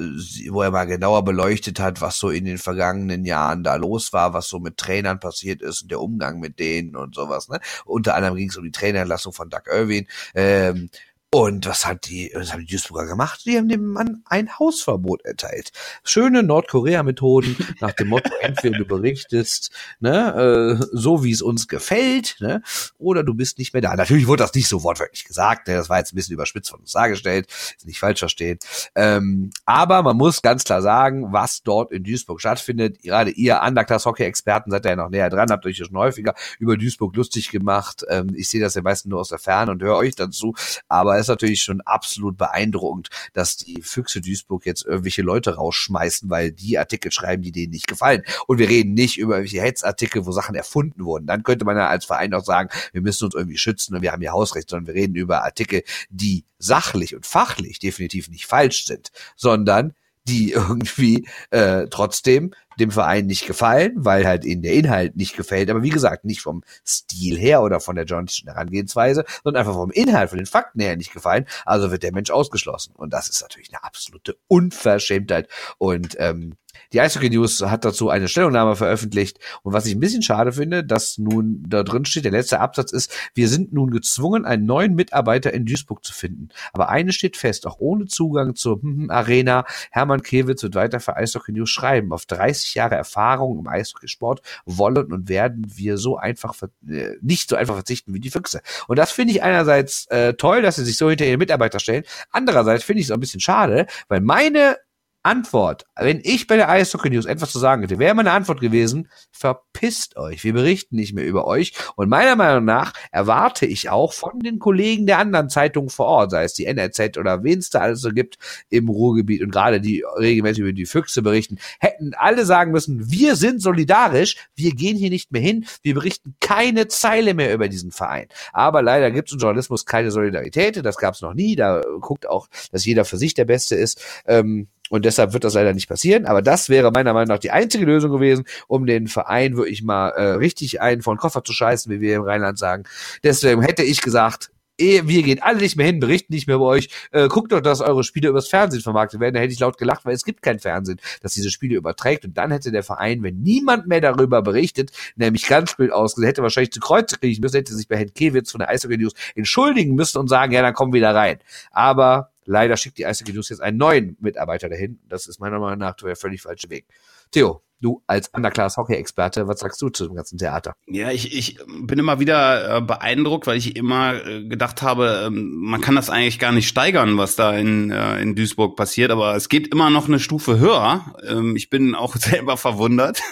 wo er mal genauer beleuchtet hat, was so in den vergangenen Jahren da los war, was so mit Trainern passiert ist und der Umgang mit denen und sowas. Ne? Unter anderem ging es um die Trainerentlassung von Doug Irwin. Ähm, Und was hat die, was haben die Duisburger gemacht? Die haben dem Mann ein Hausverbot erteilt. Schöne Nordkorea-Methoden nach dem Motto, entweder du berichtest, ne, äh, so wie es uns gefällt, ne, oder du bist nicht mehr da. Natürlich wurde das nicht so wortwörtlich gesagt, ne, das war jetzt ein bisschen überspitzt von uns dargestellt, ist nicht falsch verstehen. Ähm, aber man muss ganz klar sagen, was dort in Duisburg stattfindet. Gerade ihr Underclass-Hockey-Experten seid ja noch näher dran, habt euch schon häufiger über Duisburg lustig gemacht. Ähm, ich sehe das ja meistens nur aus der Ferne und höre euch dazu, aber ist natürlich schon absolut beeindruckend, dass die Füchse Duisburg jetzt irgendwelche Leute rausschmeißen, weil die Artikel schreiben, die denen nicht gefallen. Und wir reden nicht über irgendwelche Hetzartikel, wo Sachen erfunden wurden. Dann könnte man ja als Verein auch sagen, wir müssen uns irgendwie schützen und wir haben hier Hausrecht, sondern wir reden über Artikel, die sachlich und fachlich definitiv nicht falsch sind, sondern die irgendwie äh, trotzdem dem Verein nicht gefallen, weil halt ihnen der Inhalt nicht gefällt. Aber wie gesagt, nicht vom Stil her oder von der journalistischen Herangehensweise, sondern einfach vom Inhalt, von den Fakten her nicht gefallen. Also wird der Mensch ausgeschlossen. Und das ist natürlich eine absolute Unverschämtheit. Und ähm, die Eishockey News hat dazu eine Stellungnahme veröffentlicht. Und was ich ein bisschen schade finde, dass nun da drin steht, der letzte Absatz ist, wir sind nun gezwungen, einen neuen Mitarbeiter in Duisburg zu finden. Aber eines steht fest, auch ohne Zugang zur hm, hm, Arena, Hermann Kewitz wird weiter für Eishockey News schreiben. Auf 30 Jahre Erfahrung im Eishockeysport wollen und werden wir so einfach, äh, nicht so einfach verzichten wie die Füchse. Und das finde ich einerseits äh, toll, dass sie sich so hinter ihre Mitarbeiter stellen. Andererseits finde ich es auch ein bisschen schade, weil meine Antwort, wenn ich bei der Eishockey News etwas zu sagen hätte, wäre meine Antwort gewesen, verpisst euch. Wir berichten nicht mehr über euch. Und meiner Meinung nach erwarte ich auch von den Kollegen der anderen Zeitungen vor Ort, sei es die NRZ oder wen es da alles so gibt im Ruhrgebiet und gerade die regelmäßig über die Füchse berichten, hätten alle sagen müssen, wir sind solidarisch, wir gehen hier nicht mehr hin, wir berichten keine Zeile mehr über diesen Verein. Aber leider gibt es im Journalismus keine Solidarität, das gab es noch nie, da guckt auch, dass jeder für sich der Beste ist. Ähm, und deshalb wird das leider nicht passieren. Aber das wäre meiner Meinung nach die einzige Lösung gewesen, um den Verein wirklich mal äh, richtig einen von Koffer zu scheißen, wie wir im Rheinland sagen. Deswegen hätte ich gesagt, eh, wir gehen alle nicht mehr hin, berichten nicht mehr über euch. Äh, guckt doch, dass eure Spiele übers Fernsehen vermarktet werden. Da hätte ich laut gelacht, weil es gibt kein Fernsehen, das diese Spiele überträgt. Und dann hätte der Verein, wenn niemand mehr darüber berichtet, nämlich ganz blöd ausgesehen, hätte wahrscheinlich zu Kreuze kriegen müssen, hätte sich bei Herrn Kewitz von der Eishockey News entschuldigen müssen und sagen, ja, dann kommen wir wieder rein. Aber Leider schickt die Eishockey News jetzt einen neuen Mitarbeiter dahin. Das ist meiner Meinung nach der völlig falsche Weg. Theo, du als Underclass Hockey Experte, was sagst du zu dem ganzen Theater? Ja, ich, ich bin immer wieder äh, beeindruckt, weil ich immer äh, gedacht habe, ähm, man kann das eigentlich gar nicht steigern, was da in, äh, in Duisburg passiert, aber es geht immer noch eine Stufe höher. Ähm, ich bin auch selber verwundert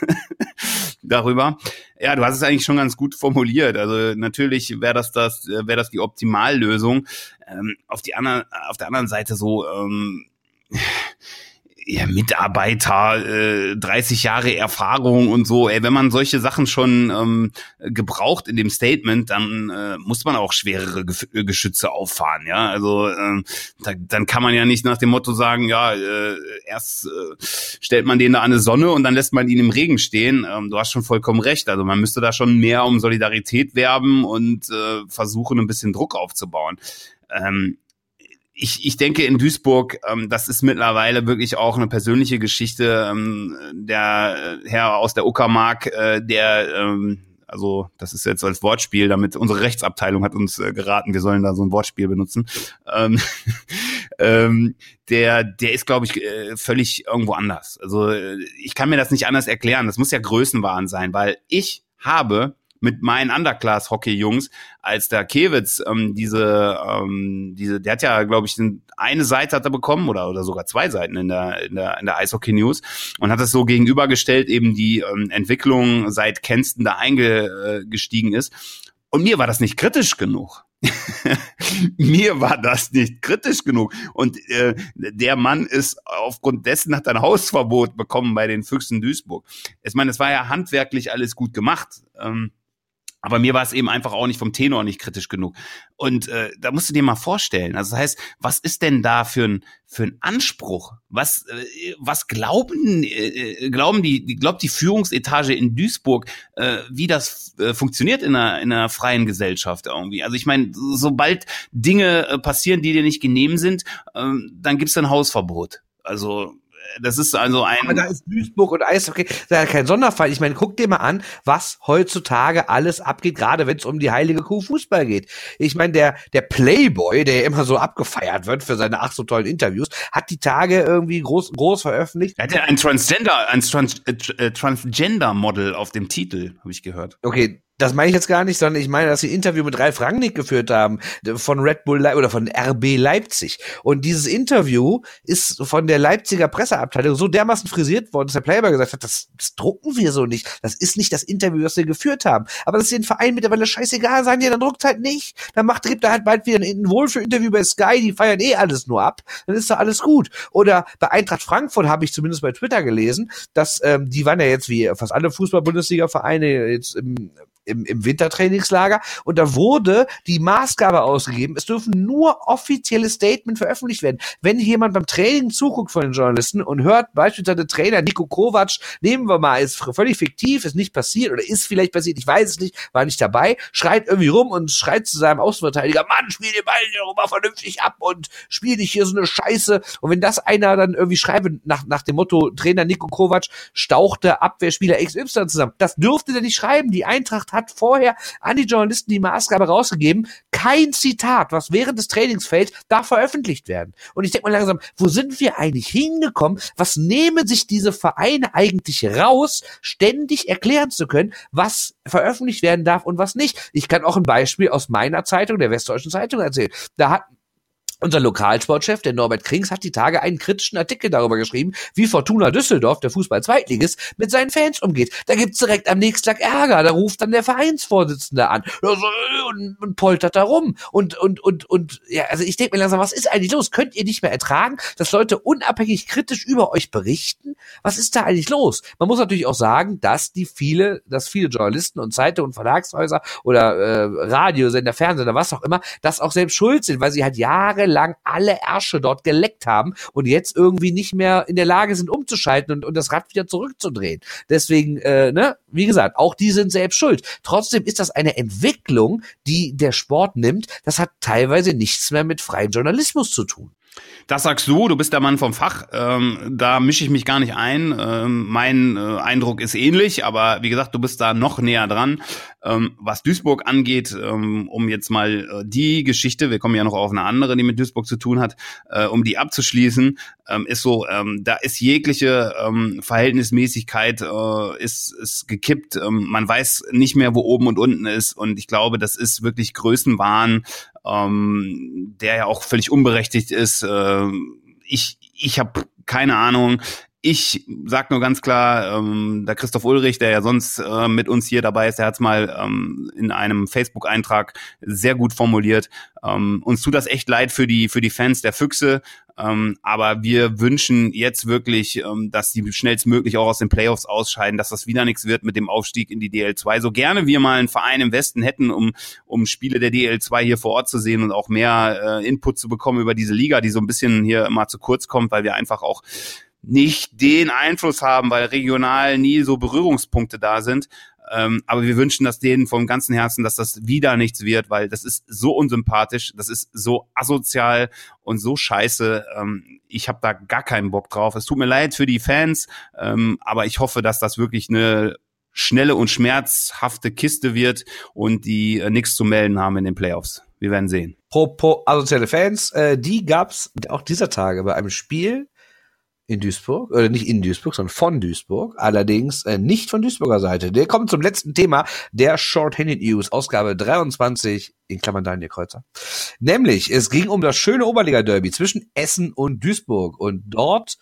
darüber. Ja, du hast es eigentlich schon ganz gut formuliert. Also natürlich wäre das das wäre das die Optimallösung. Ähm, auf die anderen auf der anderen Seite so ähm, ja, Mitarbeiter, äh, 30 Jahre Erfahrung und so. Ey, wenn man solche Sachen schon ähm, gebraucht in dem Statement, dann äh, muss man auch schwerere Ge Geschütze auffahren. Ja, also äh, da, dann kann man ja nicht nach dem Motto sagen, ja, äh, erst äh, stellt man den da an eine Sonne und dann lässt man ihn im Regen stehen. Ähm, du hast schon vollkommen recht. Also man müsste da schon mehr um Solidarität werben und äh, versuchen, ein bisschen Druck aufzubauen. Ähm, ich, ich denke in Duisburg, ähm, das ist mittlerweile wirklich auch eine persönliche Geschichte. Ähm, der Herr aus der Uckermark, äh, der ähm, also das ist jetzt als Wortspiel, damit unsere Rechtsabteilung hat uns äh, geraten, wir sollen da so ein Wortspiel benutzen. Ähm, ähm, der, der ist, glaube ich, äh, völlig irgendwo anders. Also äh, ich kann mir das nicht anders erklären. Das muss ja Größenwahn sein, weil ich habe mit meinen Underclass-Hockey-Jungs, als der Kewitz ähm, diese, ähm, diese, der hat ja, glaube ich, eine Seite hat er bekommen oder, oder sogar zwei Seiten in der, in der, in der Eishockey News und hat das so gegenübergestellt, eben die ähm, Entwicklung seit Kenston da eingestiegen ist. Und mir war das nicht kritisch genug. mir war das nicht kritisch genug. Und äh, der Mann ist aufgrund dessen hat ein Hausverbot bekommen bei den Füchsen Duisburg. Ich meine, es war ja handwerklich alles gut gemacht. Ähm, aber mir war es eben einfach auch nicht vom Tenor nicht kritisch genug. Und äh, da musst du dir mal vorstellen. Also das heißt, was ist denn da für ein für ein Anspruch? Was äh, was glauben äh, glauben die glaubt die Führungsetage in Duisburg, äh, wie das äh, funktioniert in einer in einer freien Gesellschaft irgendwie? Also ich meine, sobald Dinge äh, passieren, die dir nicht genehm sind, äh, dann gibt's ein Hausverbot. Also das ist also ein. Aber da ist Duisburg und Eishockey, da ist kein Sonderfall. Ich meine, guck dir mal an, was heutzutage alles abgeht, gerade wenn es um die heilige Kuh Fußball geht. Ich meine, der, der Playboy, der immer so abgefeiert wird für seine ach so tollen Interviews, hat die Tage irgendwie groß, groß veröffentlicht. Er hat ja ein Transgender, ein Trans, äh Transgender-Model auf dem Titel, habe ich gehört. Okay, das meine ich jetzt gar nicht, sondern ich meine, dass sie ein Interview mit Ralf Rangnick geführt haben von Red Bull Le oder von RB Leipzig. Und dieses Interview ist von der Leipziger Presseabteilung so dermaßen frisiert worden, dass der Playboy gesagt hat, das, das drucken wir so nicht. Das ist nicht das Interview, das wir geführt haben. Aber das ist den Verein mittlerweile scheißegal sein, ja, dann druckt halt nicht. Dann macht, gibt er halt bald wieder ein Wohlfühl-Interview bei Sky, die feiern eh alles nur ab. Dann ist da alles gut. Oder bei Eintracht Frankfurt habe ich zumindest bei Twitter gelesen, dass ähm, die waren ja jetzt wie fast alle Fußball-Bundesliga-Vereine jetzt im im, im Wintertrainingslager und da wurde die Maßgabe ausgegeben, es dürfen nur offizielle Statement veröffentlicht werden. Wenn jemand beim Training zuguckt von den Journalisten und hört beispielsweise Trainer Nico Kovac, nehmen wir mal, ist völlig fiktiv, ist nicht passiert oder ist vielleicht passiert, ich weiß es nicht, war nicht dabei, schreit irgendwie rum und schreit zu seinem Außenverteidiger, Mann, spiel den Ball mal vernünftig ab und spiel nicht hier so eine Scheiße. Und wenn das einer dann irgendwie schreibt, nach, nach dem Motto, Trainer Nico Kovac stauchte Abwehrspieler XY zusammen, das dürfte er nicht schreiben. Die Eintracht hat vorher an die Journalisten die Maßgabe rausgegeben, kein Zitat, was während des Trainings fällt, darf veröffentlicht werden. Und ich denke mal langsam, wo sind wir eigentlich hingekommen? Was nehmen sich diese Vereine eigentlich raus, ständig erklären zu können, was veröffentlicht werden darf und was nicht? Ich kann auch ein Beispiel aus meiner Zeitung, der Westdeutschen Zeitung erzählen. Da hat unser Lokalsportchef, der Norbert Krings, hat die Tage einen kritischen Artikel darüber geschrieben, wie Fortuna Düsseldorf, der Fußball-Zweitligist, mit seinen Fans umgeht. Da gibt's direkt am nächsten Tag Ärger. Da ruft dann der Vereinsvorsitzende an und, und poltert da rum. Und, und, und, und, ja, also ich denke mir langsam, was ist eigentlich los? Könnt ihr nicht mehr ertragen, dass Leute unabhängig kritisch über euch berichten? Was ist da eigentlich los? Man muss natürlich auch sagen, dass die viele, dass viele Journalisten und Zeitungen und Verlagshäuser oder äh, Radiosender, Fernsehen oder was auch immer, das auch selbst schuld sind, weil sie halt Jahre jahrelang alle Ärsche dort geleckt haben und jetzt irgendwie nicht mehr in der Lage sind umzuschalten und, und das Rad wieder zurückzudrehen. Deswegen, äh, ne, wie gesagt, auch die sind selbst schuld. Trotzdem ist das eine Entwicklung, die der Sport nimmt. Das hat teilweise nichts mehr mit freiem Journalismus zu tun. Das sagst du, du bist der Mann vom Fach. Ähm, da mische ich mich gar nicht ein. Ähm, mein äh, Eindruck ist ähnlich, aber wie gesagt, du bist da noch näher dran. Ähm, was Duisburg angeht, ähm, um jetzt mal äh, die Geschichte, wir kommen ja noch auf eine andere, die mit Duisburg zu tun hat, äh, um die abzuschließen, ähm, ist so, ähm, da ist jegliche Verhältnismäßigkeit äh, ist, ist gekippt. Man weiß nicht mehr, wo oben und unten ist. Und ich glaube, das ist wirklich Größenwahn, ähm, der ja auch völlig unberechtigt ist. Äh, ich ich habe keine Ahnung. Ich sag nur ganz klar, ähm, der Christoph Ulrich, der ja sonst äh, mit uns hier dabei ist, der hat es mal ähm, in einem Facebook-Eintrag sehr gut formuliert. Ähm, uns tut das echt leid für die für die Fans der Füchse, ähm, aber wir wünschen jetzt wirklich, ähm, dass die schnellstmöglich auch aus den Playoffs ausscheiden, dass das wieder nichts wird mit dem Aufstieg in die DL2. So gerne wir mal einen Verein im Westen hätten, um um Spiele der DL2 hier vor Ort zu sehen und auch mehr äh, Input zu bekommen über diese Liga, die so ein bisschen hier immer zu kurz kommt, weil wir einfach auch nicht den Einfluss haben, weil regional nie so Berührungspunkte da sind. Ähm, aber wir wünschen das denen vom ganzen Herzen, dass das wieder nichts wird, weil das ist so unsympathisch, das ist so asozial und so scheiße. Ähm, ich habe da gar keinen Bock drauf. Es tut mir leid für die Fans, ähm, aber ich hoffe, dass das wirklich eine schnelle und schmerzhafte Kiste wird und die äh, nichts zu melden haben in den Playoffs. Wir werden sehen. Pro, pro asoziale Fans, äh, die gab's auch dieser Tage bei einem Spiel in Duisburg, oder nicht in Duisburg, sondern von Duisburg, allerdings äh, nicht von Duisburger Seite. Der kommt zum letzten Thema der Short-Handed News, Ausgabe 23, in Klammern Daniel Kreuzer. Nämlich, es ging um das schöne Oberliga-Derby zwischen Essen und Duisburg und dort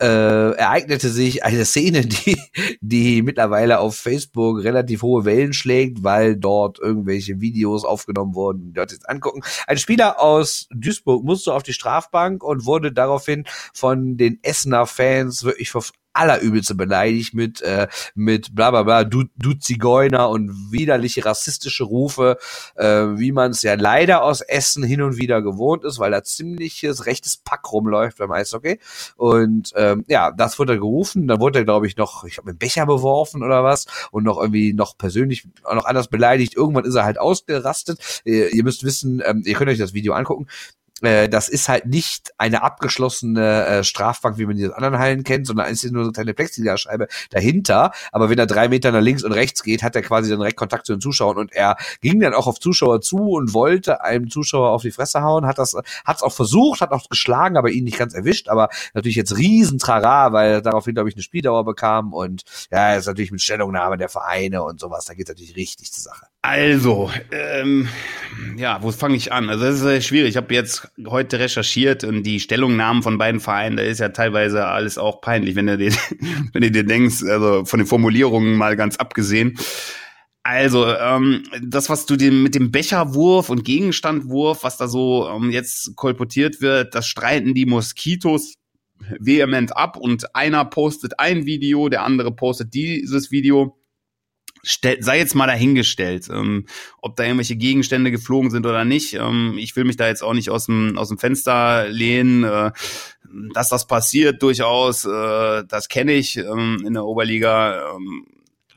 äh, ereignete sich eine Szene, die, die mittlerweile auf Facebook relativ hohe Wellen schlägt, weil dort irgendwelche Videos aufgenommen wurden, dort jetzt angucken. Ein Spieler aus Duisburg musste auf die Strafbank und wurde daraufhin von den Essener Fans wirklich allerübelste beleidigt mit, äh, mit bla bla bla, du, du Zigeuner und widerliche rassistische Rufe, äh, wie man es ja leider aus Essen hin und wieder gewohnt ist, weil da ziemliches rechtes Pack rumläuft beim Eishockey. Und ähm, ja, das wurde gerufen, dann wurde er, glaube ich, noch, ich habe mit Becher beworfen oder was und noch irgendwie noch persönlich noch anders beleidigt. Irgendwann ist er halt ausgerastet. Ihr, ihr müsst wissen, ähm, ihr könnt euch das Video angucken äh, das ist halt nicht eine abgeschlossene äh, Strafbank, wie man die aus anderen Hallen kennt, sondern es ist nur so eine kleine Plexiglasscheibe dahinter. Aber wenn er drei Meter nach links und rechts geht, hat er quasi dann direkt Kontakt zu den Zuschauern und er ging dann auch auf Zuschauer zu und wollte einem Zuschauer auf die Fresse hauen, hat das, hat es auch versucht, hat auch geschlagen, aber ihn nicht ganz erwischt, aber natürlich jetzt riesen Trara, weil er daraufhin, glaube ich, eine Spieldauer bekam und ja, ist natürlich mit Stellungnahme der Vereine und sowas, da geht natürlich richtig zur Sache. Also, ähm, ja, wo fange ich an? Also das ist sehr schwierig. Ich habe jetzt heute recherchiert und die Stellungnahmen von beiden Vereinen, da ist ja teilweise alles auch peinlich, wenn du dir, wenn du dir denkst, also von den Formulierungen mal ganz abgesehen. Also, ähm, das, was du dem, mit dem Becherwurf und Gegenstandwurf, was da so ähm, jetzt kolportiert wird, das streiten die Moskitos vehement ab und einer postet ein Video, der andere postet dieses Video stell, sei jetzt mal dahingestellt, ähm, ob da irgendwelche Gegenstände geflogen sind oder nicht. Ähm, ich will mich da jetzt auch nicht aus dem, aus dem Fenster lehnen. Äh, dass das passiert durchaus, äh, das kenne ich ähm, in der Oberliga. Ähm,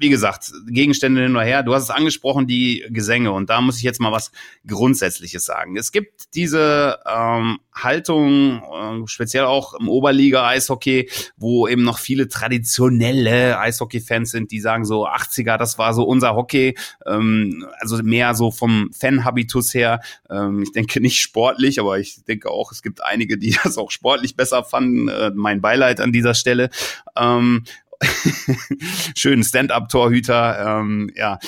wie gesagt, Gegenstände hin oder her. Du hast es angesprochen, die Gesänge. Und da muss ich jetzt mal was Grundsätzliches sagen. Es gibt diese ähm, Haltung, äh, speziell auch im Oberliga-Eishockey, wo eben noch viele traditionelle Eishockey-Fans sind, die sagen so 80er, das war so unser Hockey. Ähm, also mehr so vom Fan-Habitus her. Ähm, ich denke nicht sportlich, aber ich denke auch, es gibt einige, die das auch sportlich besser fanden. Äh, mein Beileid an dieser Stelle. Ähm, schönen Stand-up-Torhüter. Ähm, ja.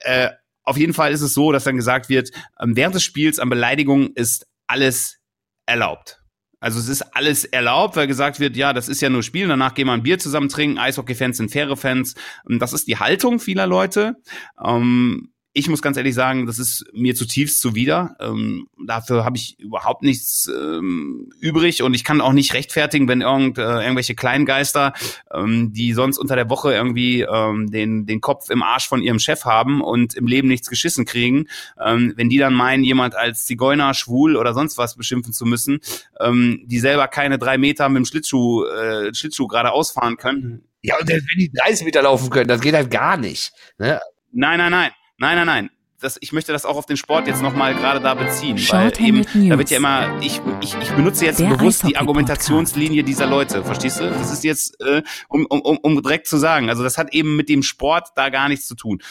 Äh, auf jeden Fall ist es so, dass dann gesagt wird, ähm, während des Spiels an Beleidigungen ist alles erlaubt. Also es ist alles erlaubt, weil gesagt wird, ja, das ist ja nur Spiel, danach gehen wir ein Bier zusammen trinken, Eishockey-Fans sind faire Fans. Ähm, das ist die Haltung vieler Leute. Ähm, ich muss ganz ehrlich sagen, das ist mir zutiefst zuwider. Ähm, dafür habe ich überhaupt nichts ähm, übrig und ich kann auch nicht rechtfertigen, wenn irgend, äh, irgendwelche Kleingeister, ähm, die sonst unter der Woche irgendwie ähm, den, den Kopf im Arsch von ihrem Chef haben und im Leben nichts geschissen kriegen, ähm, wenn die dann meinen, jemand als Zigeuner, schwul oder sonst was beschimpfen zu müssen, ähm, die selber keine drei Meter mit dem Schlittschuh, äh, Schlittschuh gerade ausfahren können. Ja, und wenn die 30 Meter laufen können, das geht halt gar nicht. Ne? Nein, nein, nein. Nein, nein, nein. Das, ich möchte das auch auf den Sport jetzt nochmal gerade da beziehen. weil eben, da wird ja immer, ich, ich, ich benutze jetzt Der bewusst die Argumentationslinie dieser Leute, verstehst du? Das ist jetzt, äh, um, um, um direkt zu sagen, also das hat eben mit dem Sport da gar nichts zu tun.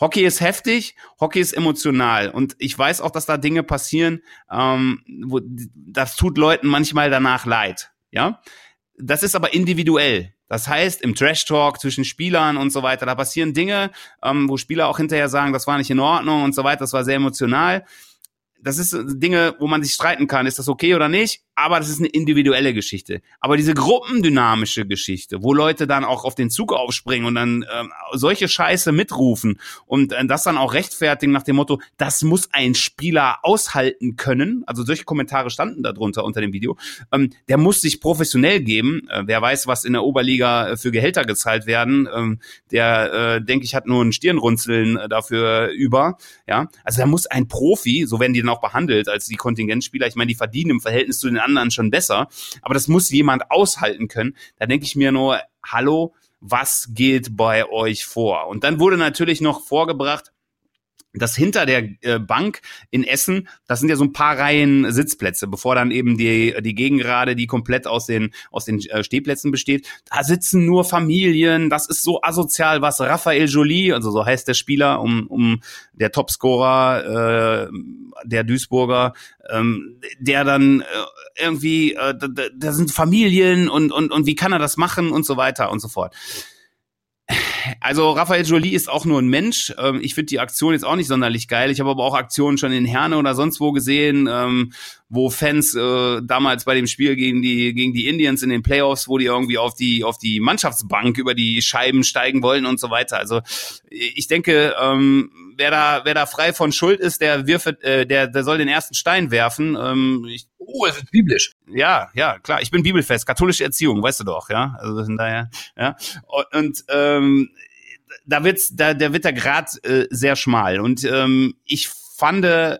Hockey ist heftig, Hockey ist emotional und ich weiß auch, dass da Dinge passieren, ähm, wo, das tut Leuten manchmal danach leid, ja. Das ist aber individuell. Das heißt, im Trash Talk zwischen Spielern und so weiter, da passieren Dinge, ähm, wo Spieler auch hinterher sagen, das war nicht in Ordnung und so weiter, das war sehr emotional. Das ist Dinge, wo man sich streiten kann, ist das okay oder nicht? Aber das ist eine individuelle Geschichte. Aber diese gruppendynamische Geschichte, wo Leute dann auch auf den Zug aufspringen und dann ähm, solche Scheiße mitrufen und äh, das dann auch rechtfertigen nach dem Motto, das muss ein Spieler aushalten können. Also solche Kommentare standen darunter unter dem Video. Ähm, der muss sich professionell geben. Äh, wer weiß, was in der Oberliga äh, für Gehälter gezahlt werden. Ähm, der, äh, denke ich, hat nur ein Stirnrunzeln äh, dafür über. Ja, also da muss ein Profi, so werden die dann auch behandelt als die Kontingentspieler. Ich meine, die verdienen im Verhältnis zu den anderen anderen schon besser. Aber das muss jemand aushalten können. Da denke ich mir nur, hallo, was geht bei euch vor? Und dann wurde natürlich noch vorgebracht, das hinter der äh, Bank in Essen, das sind ja so ein paar Reihen Sitzplätze, bevor dann eben die die Gegengrade, die komplett aus den aus den äh, Stehplätzen besteht. Da sitzen nur Familien. Das ist so asozial, was Raphael Jolie, also so heißt der Spieler, um um der Topscorer äh, der Duisburger, ähm, der dann äh, irgendwie äh, da, da sind Familien und und und wie kann er das machen und so weiter und so fort. Also Raphael Jolie ist auch nur ein Mensch. Ähm, ich finde die Aktion jetzt auch nicht sonderlich geil. Ich habe aber auch Aktionen schon in Herne oder sonst wo gesehen, ähm, wo Fans äh, damals bei dem Spiel gegen die gegen die Indians in den Playoffs, wo die irgendwie auf die auf die Mannschaftsbank über die Scheiben steigen wollen und so weiter. Also ich denke, ähm, wer da wer da frei von Schuld ist, der wirft, äh, der der soll den ersten Stein werfen. Ähm, ich, oh, es ist biblisch. Ja, ja, klar. Ich bin bibelfest, katholische Erziehung, weißt du doch, ja. Also von daher, ja. Und, und ähm, da wird's, da der wird der Grad äh, sehr schmal und ähm, ich fand äh,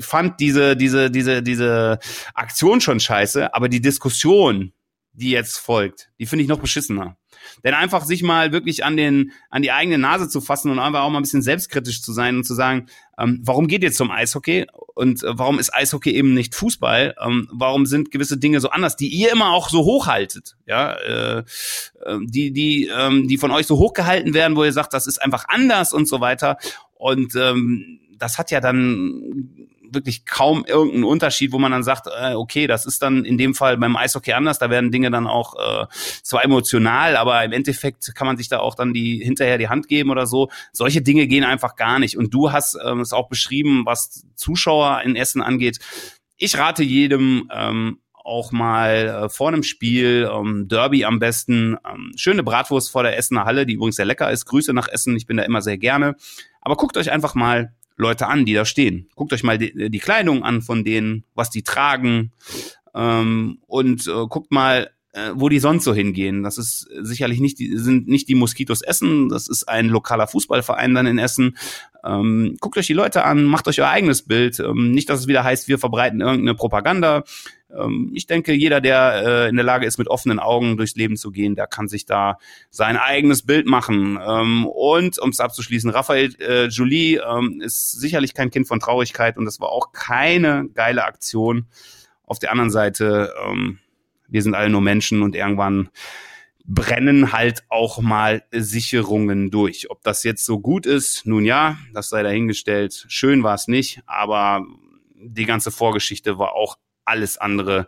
fand diese, diese, diese, diese Aktion schon scheiße, aber die Diskussion, die jetzt folgt, die finde ich noch beschissener. Denn einfach sich mal wirklich an den, an die eigene Nase zu fassen und einfach auch mal ein bisschen selbstkritisch zu sein und zu sagen, ähm, warum geht ihr zum Eishockey? Und äh, warum ist Eishockey eben nicht Fußball? Ähm, warum sind gewisse Dinge so anders, die ihr immer auch so hochhaltet? Ja, äh, äh, die, die, ähm, die von euch so hochgehalten werden, wo ihr sagt, das ist einfach anders und so weiter. Und ähm, das hat ja dann wirklich kaum irgendeinen Unterschied, wo man dann sagt, äh, okay, das ist dann in dem Fall beim Eishockey anders, da werden Dinge dann auch äh, zwar emotional, aber im Endeffekt kann man sich da auch dann die hinterher die Hand geben oder so. Solche Dinge gehen einfach gar nicht. Und du hast ähm, es auch beschrieben, was Zuschauer in Essen angeht. Ich rate jedem, ähm, auch mal äh, vor einem Spiel, ähm, Derby am besten, ähm, schöne Bratwurst vor der Essener Halle, die übrigens sehr lecker ist. Grüße nach Essen, ich bin da immer sehr gerne. Aber guckt euch einfach mal Leute an, die da stehen. Guckt euch mal die, die Kleidung an von denen, was die tragen ähm, und äh, guckt mal, äh, wo die sonst so hingehen. Das ist sicherlich nicht die, sind nicht die Moskitos Essen, das ist ein lokaler Fußballverein dann in Essen. Ähm, guckt euch die Leute an, macht euch euer eigenes Bild. Ähm, nicht, dass es wieder heißt, wir verbreiten irgendeine Propaganda. Ähm, ich denke, jeder, der äh, in der Lage ist, mit offenen Augen durchs Leben zu gehen, der kann sich da sein eigenes Bild machen. Ähm, und um es abzuschließen, Raphael äh, Julie ähm, ist sicherlich kein Kind von Traurigkeit und das war auch keine geile Aktion. Auf der anderen Seite, wir sind alle nur Menschen und irgendwann brennen halt auch mal Sicherungen durch. Ob das jetzt so gut ist, nun ja, das sei dahingestellt. Schön war es nicht, aber die ganze Vorgeschichte war auch alles andere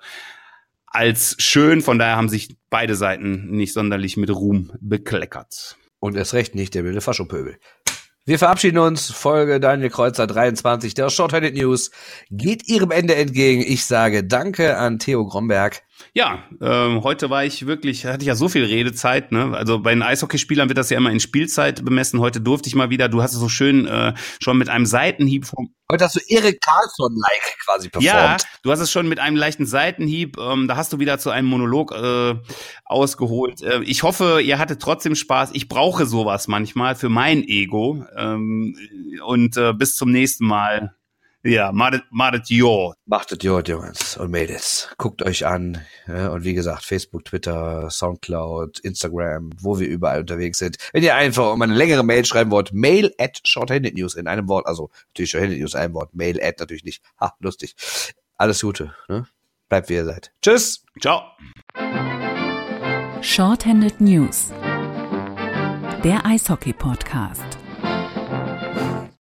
als schön. Von daher haben sich beide Seiten nicht sonderlich mit Ruhm bekleckert. Und erst recht nicht der wilde Faschopöbel. Wir verabschieden uns. Folge Daniel Kreuzer 23 der Shorthanded News geht ihrem Ende entgegen. Ich sage Danke an Theo Gromberg. Ja, ähm, heute war ich wirklich, hatte ich ja so viel Redezeit. Ne? Also bei den Eishockeyspielern wird das ja immer in Spielzeit bemessen. Heute durfte ich mal wieder. Du hast es so schön äh, schon mit einem Seitenhieb vom Heute hast du Erik Carlson-like quasi performt. Ja, du hast es schon mit einem leichten Seitenhieb. Ähm, da hast du wieder zu einem Monolog äh, ausgeholt. Äh, ich hoffe, ihr hattet trotzdem Spaß. Ich brauche sowas manchmal für mein Ego. Ähm, und äh, bis zum nächsten Mal. Ja, machet, machet jo. Machtet jo, Jungs und Mädels. Guckt euch an. Ja, und wie gesagt, Facebook, Twitter, Soundcloud, Instagram, wo wir überall unterwegs sind. Wenn ihr einfach um eine längere Mail schreiben wollt, mail at shorthanded news in einem Wort. Also natürlich shorthanded news in einem Wort. Mail at natürlich nicht. Ha, lustig. Alles Gute. Ne? Bleibt wie ihr seid. Tschüss. Ciao. Shorthanded News. Der Eishockey-Podcast.